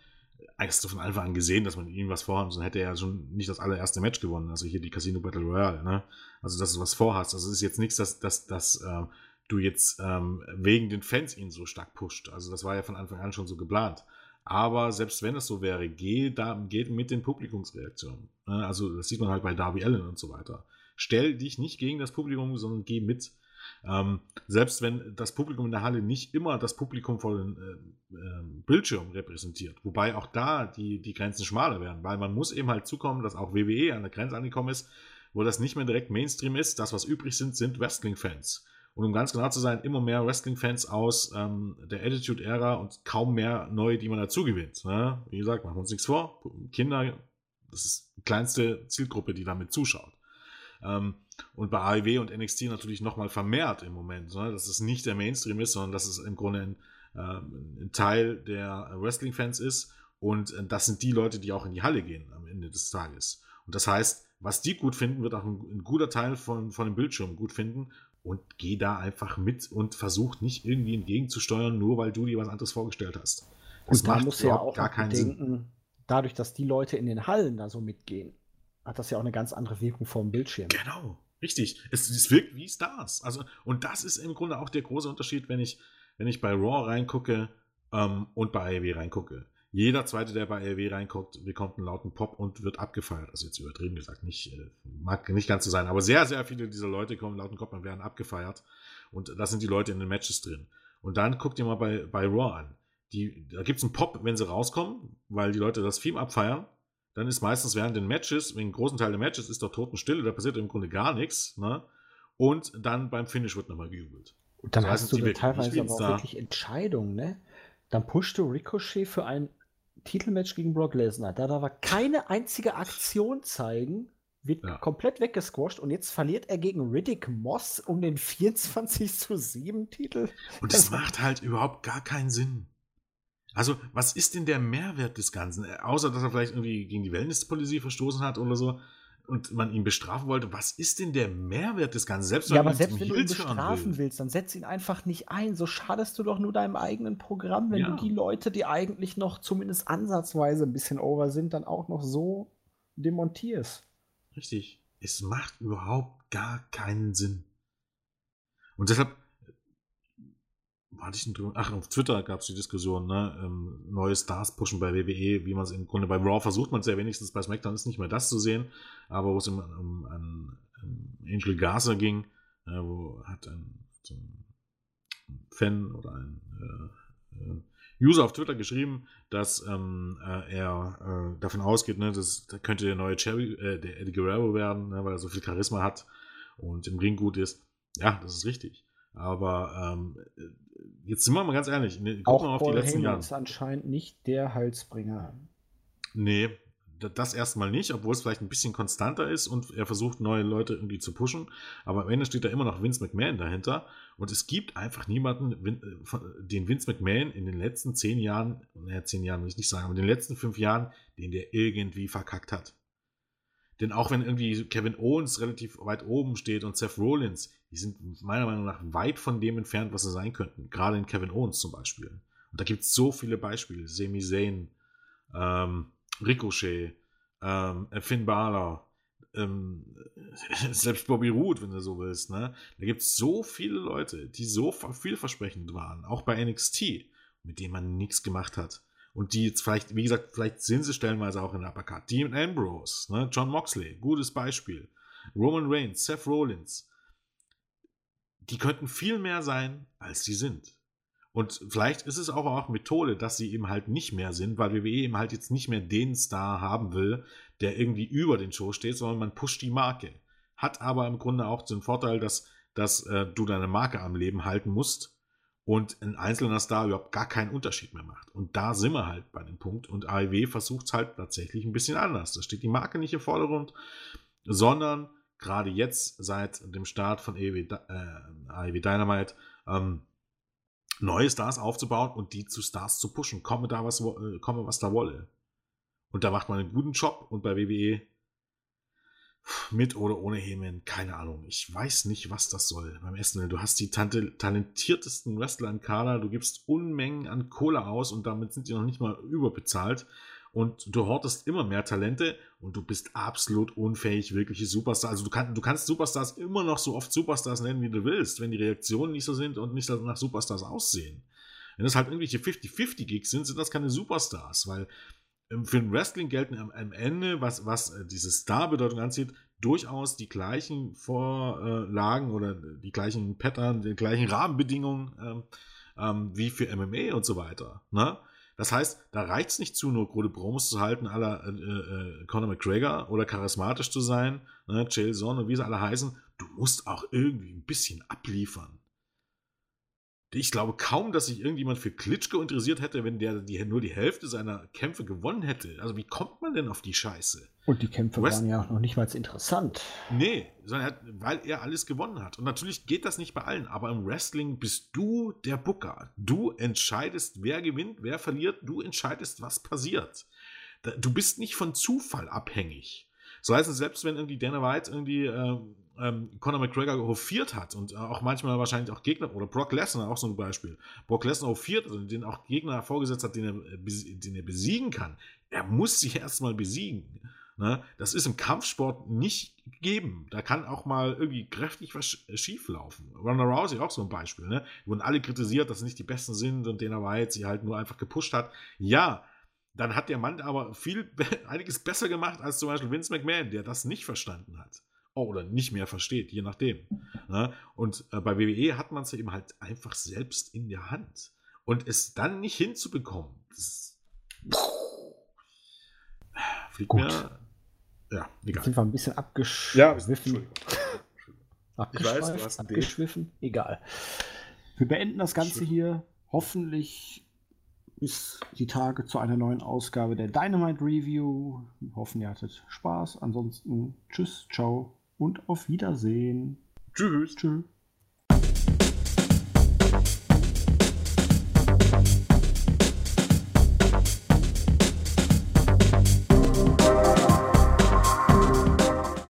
hast du von Anfang an gesehen, dass man ihm was vorhat, sonst hätte er ja schon nicht das allererste Match gewonnen. Also hier die Casino Battle Royale, ne? Also, dass du was vorhast. Also, es ist jetzt nichts, dass, dass, dass äh, du jetzt ähm, wegen den Fans ihn so stark pusht. Also, das war ja von Anfang an schon so geplant. Aber selbst wenn es so wäre, geh, da, geht mit den Publikumsreaktionen. Ne? Also, das sieht man halt bei Darby Allen und so weiter. Stell dich nicht gegen das Publikum, sondern geh mit. Ähm, selbst wenn das Publikum in der Halle nicht immer das Publikum vor den äh, äh, Bildschirm repräsentiert, wobei auch da die, die Grenzen schmaler werden, weil man muss eben halt zukommen, dass auch WWE an der Grenze angekommen ist, wo das nicht mehr direkt Mainstream ist. Das, was übrig sind, sind Wrestling-Fans. Und um ganz genau zu sein, immer mehr Wrestling-Fans aus ähm, der Attitude-Ära und kaum mehr neue, die man dazu gewinnt. Ne? Wie gesagt, machen wir uns nichts vor. Kinder, das ist die kleinste Zielgruppe, die damit zuschaut. Ähm, und bei AEW und NXT natürlich nochmal vermehrt im Moment, ne? dass es nicht der Mainstream ist, sondern dass es im Grunde ein, ähm, ein Teil der Wrestling-Fans ist. Und äh, das sind die Leute, die auch in die Halle gehen am Ende des Tages. Und das heißt, was die gut finden, wird auch ein, ein guter Teil von, von dem Bildschirm gut finden. Und geh da einfach mit und versuch nicht irgendwie entgegenzusteuern, nur weil du dir was anderes vorgestellt hast. Das und da macht muss ja auch gar keinen bedenken, Sinn. Dadurch, dass die Leute in den Hallen da so mitgehen, hat das ja auch eine ganz andere Wirkung vor dem Bildschirm. Genau, richtig. Es, es wirkt wie Stars. Also, und das ist im Grunde auch der große Unterschied, wenn ich, wenn ich bei Raw reingucke ähm, und bei AEW reingucke. Jeder zweite, der bei AEW reinguckt, bekommt einen lauten Pop und wird abgefeiert. Also jetzt übertrieben gesagt, nicht, äh, mag nicht ganz so sein, aber sehr, sehr viele dieser Leute kommen lauten Pop und werden abgefeiert. Und da sind die Leute in den Matches drin. Und dann guckt ihr mal bei, bei Raw an. Die, da gibt es einen Pop, wenn sie rauskommen, weil die Leute das Theme abfeiern dann ist meistens während den Matches, wegen großen Teil der Matches, ist doch Totenstille, da passiert im Grunde gar nichts. Ne? Und dann beim Finish wird nochmal gejubelt. Und dann das hast du teilweise aber auch da. wirklich Entscheidungen, ne? Dann pushst du Ricochet für ein Titelmatch gegen Brock Lesnar. Da darf er keine einzige Aktion zeigen, wird ja. komplett weggesquasht und jetzt verliert er gegen Riddick Moss um den 24 zu 7 Titel. Und das macht halt überhaupt gar keinen Sinn. Also, was ist denn der Mehrwert des Ganzen? Äh, außer, dass er vielleicht irgendwie gegen die Wellness-Policy verstoßen hat oder so und man ihn bestrafen wollte. Was ist denn der Mehrwert des Ganzen? Selbst, ja, aber selbst wenn du ihn bestrafen will. willst, dann setz ihn einfach nicht ein. So schadest du doch nur deinem eigenen Programm, wenn ja. du die Leute, die eigentlich noch zumindest ansatzweise ein bisschen over sind, dann auch noch so demontierst. Richtig. Es macht überhaupt gar keinen Sinn. Und deshalb, hatte ich denn Ach, auf Twitter gab es die Diskussion, ne? Ähm, neue Stars pushen bei WWE, wie man es im Grunde bei Raw versucht man es ja wenigstens bei SmackDown ist nicht mehr das zu sehen, aber wo es um, um, um, um Angel Garza ging, äh, wo hat ein, so ein, Fan oder ein äh, äh, User auf Twitter geschrieben, dass ähm, äh, er äh, davon ausgeht, ne, dass da könnte der neue Cherry, äh, der Eddie Guerrero werden, ne, weil er so viel Charisma hat und im Ring gut ist. Ja, das ist richtig. Aber ähm, jetzt sind wir mal ganz ehrlich, ne, gucken wir auf die letzten Jahre. ist anscheinend nicht der Halsbringer. Nee, das erstmal nicht, obwohl es vielleicht ein bisschen konstanter ist und er versucht, neue Leute irgendwie zu pushen. Aber am Ende steht da immer noch Vince McMahon dahinter. Und es gibt einfach niemanden, äh, den Vince McMahon in den letzten zehn Jahren, naja, zehn Jahren will ich nicht sagen, aber in den letzten fünf Jahren, den der irgendwie verkackt hat. Denn auch wenn irgendwie Kevin Owens relativ weit oben steht und Seth Rollins, die sind meiner Meinung nach weit von dem entfernt, was sie sein könnten. Gerade in Kevin Owens zum Beispiel. Und da gibt es so viele Beispiele. Sami Zayn, ähm, Ricochet, ähm, Finn Balor, ähm, selbst Bobby Roode, wenn du so willst. Ne? Da gibt es so viele Leute, die so vielversprechend waren, auch bei NXT, mit denen man nichts gemacht hat. Und die jetzt vielleicht, wie gesagt, vielleicht sind sie stellenweise auch in der Uppercut. Dean Ambrose, ne? John Moxley, gutes Beispiel. Roman Reigns, Seth Rollins. Die könnten viel mehr sein, als sie sind. Und vielleicht ist es auch, auch Methode, dass sie eben halt nicht mehr sind, weil WWE eben halt jetzt nicht mehr den Star haben will, der irgendwie über den Show steht, sondern man pusht die Marke. Hat aber im Grunde auch den Vorteil, dass, dass äh, du deine Marke am Leben halten musst und ein einzelner Star überhaupt gar keinen Unterschied mehr macht. Und da sind wir halt bei dem Punkt. Und AEW versucht es halt tatsächlich ein bisschen anders. Da steht die Marke nicht im Vordergrund, sondern gerade jetzt seit dem Start von AEW, äh, AEW Dynamite ähm, neue Stars aufzubauen und die zu Stars zu pushen. Komme da was, äh, komme was da wolle. Und da macht man einen guten Job und bei WWE mit oder ohne Heyman, keine Ahnung. Ich weiß nicht, was das soll beim Essen. Du hast die talentiertesten Wrestler im Kader, du gibst Unmengen an Kohle aus und damit sind die noch nicht mal überbezahlt und du hortest immer mehr Talente und du bist absolut unfähig, wirkliche Superstars. Also du, kann, du kannst Superstars immer noch so oft Superstars nennen, wie du willst, wenn die Reaktionen nicht so sind und nicht nach Superstars aussehen. Wenn das halt irgendwelche 50-50-Gigs sind, sind das keine Superstars, weil für den Wrestling gelten am, am Ende, was, was äh, diese Star-Bedeutung anzieht, durchaus die gleichen Vorlagen oder die gleichen Pattern, die gleichen Rahmenbedingungen ähm, ähm, wie für MMA und so weiter. Ne? Das heißt, da reicht es nicht zu, nur gute Promos zu halten, aller äh, äh, Conor McGregor oder charismatisch zu sein, ne, Chael Son und wie sie alle heißen. Du musst auch irgendwie ein bisschen abliefern ich glaube kaum, dass sich irgendjemand für Klitschko interessiert hätte, wenn der die, nur die Hälfte seiner Kämpfe gewonnen hätte. Also wie kommt man denn auf die Scheiße? Und die Kämpfe West waren ja noch nicht mal interessant. Nee, sondern weil er alles gewonnen hat. Und natürlich geht das nicht bei allen, aber im Wrestling bist du der Booker. Du entscheidest, wer gewinnt, wer verliert. Du entscheidest, was passiert. Du bist nicht von Zufall abhängig. So heißt es, selbst wenn irgendwie Dana White irgendwie ähm, ähm, Conor McGregor hofiert hat und auch manchmal wahrscheinlich auch Gegner, oder Brock Lesnar auch so ein Beispiel, Brock Lesnar hofiert und den auch Gegner vorgesetzt hat, den er, den er besiegen kann, er muss sich erstmal besiegen. Ne? Das ist im Kampfsport nicht gegeben. Da kann auch mal irgendwie kräftig was schief laufen. Ronda Rousey auch so ein Beispiel. Ne? Wurden alle kritisiert, dass sie nicht die Besten sind und Dana White sie halt nur einfach gepusht hat. Ja, dann hat der Mann aber viel, einiges besser gemacht als zum Beispiel Vince McMahon, der das nicht verstanden hat. Oh, oder nicht mehr versteht, je nachdem. Ne? Und äh, bei WWE hat man es eben halt einfach selbst in der Hand. Und es dann nicht hinzubekommen, das fliegt Gut. mir. Ja, egal. Sind wir ein bisschen abgeschwiffen. Ja, Entschuldigung. Ich weiß, du hast abgeschwiffen. Egal. Wir beenden das Ganze hier. Hoffentlich bis die Tage zu einer neuen Ausgabe der Dynamite Review. Wir hoffen, ihr hattet Spaß. Ansonsten tschüss, ciao und auf Wiedersehen. Tschüss. Tschüss.